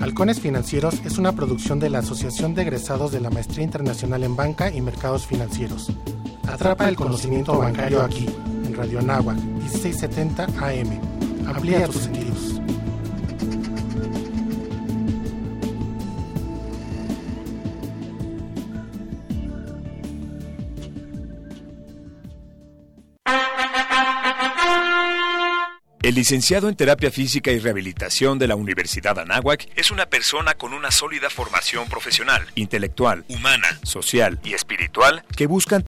Halcones Financieros es una producción de la Asociación de Egresados de la Maestría Internacional en Banca y Mercados Financieros. Atrapa el conocimiento bancario aquí Radio Anáhuac, 1670 AM. Amplía tus sentidos. El licenciado en Terapia Física y Rehabilitación de la Universidad Anáhuac es una persona con una sólida formación profesional, intelectual, humana, social y espiritual que buscan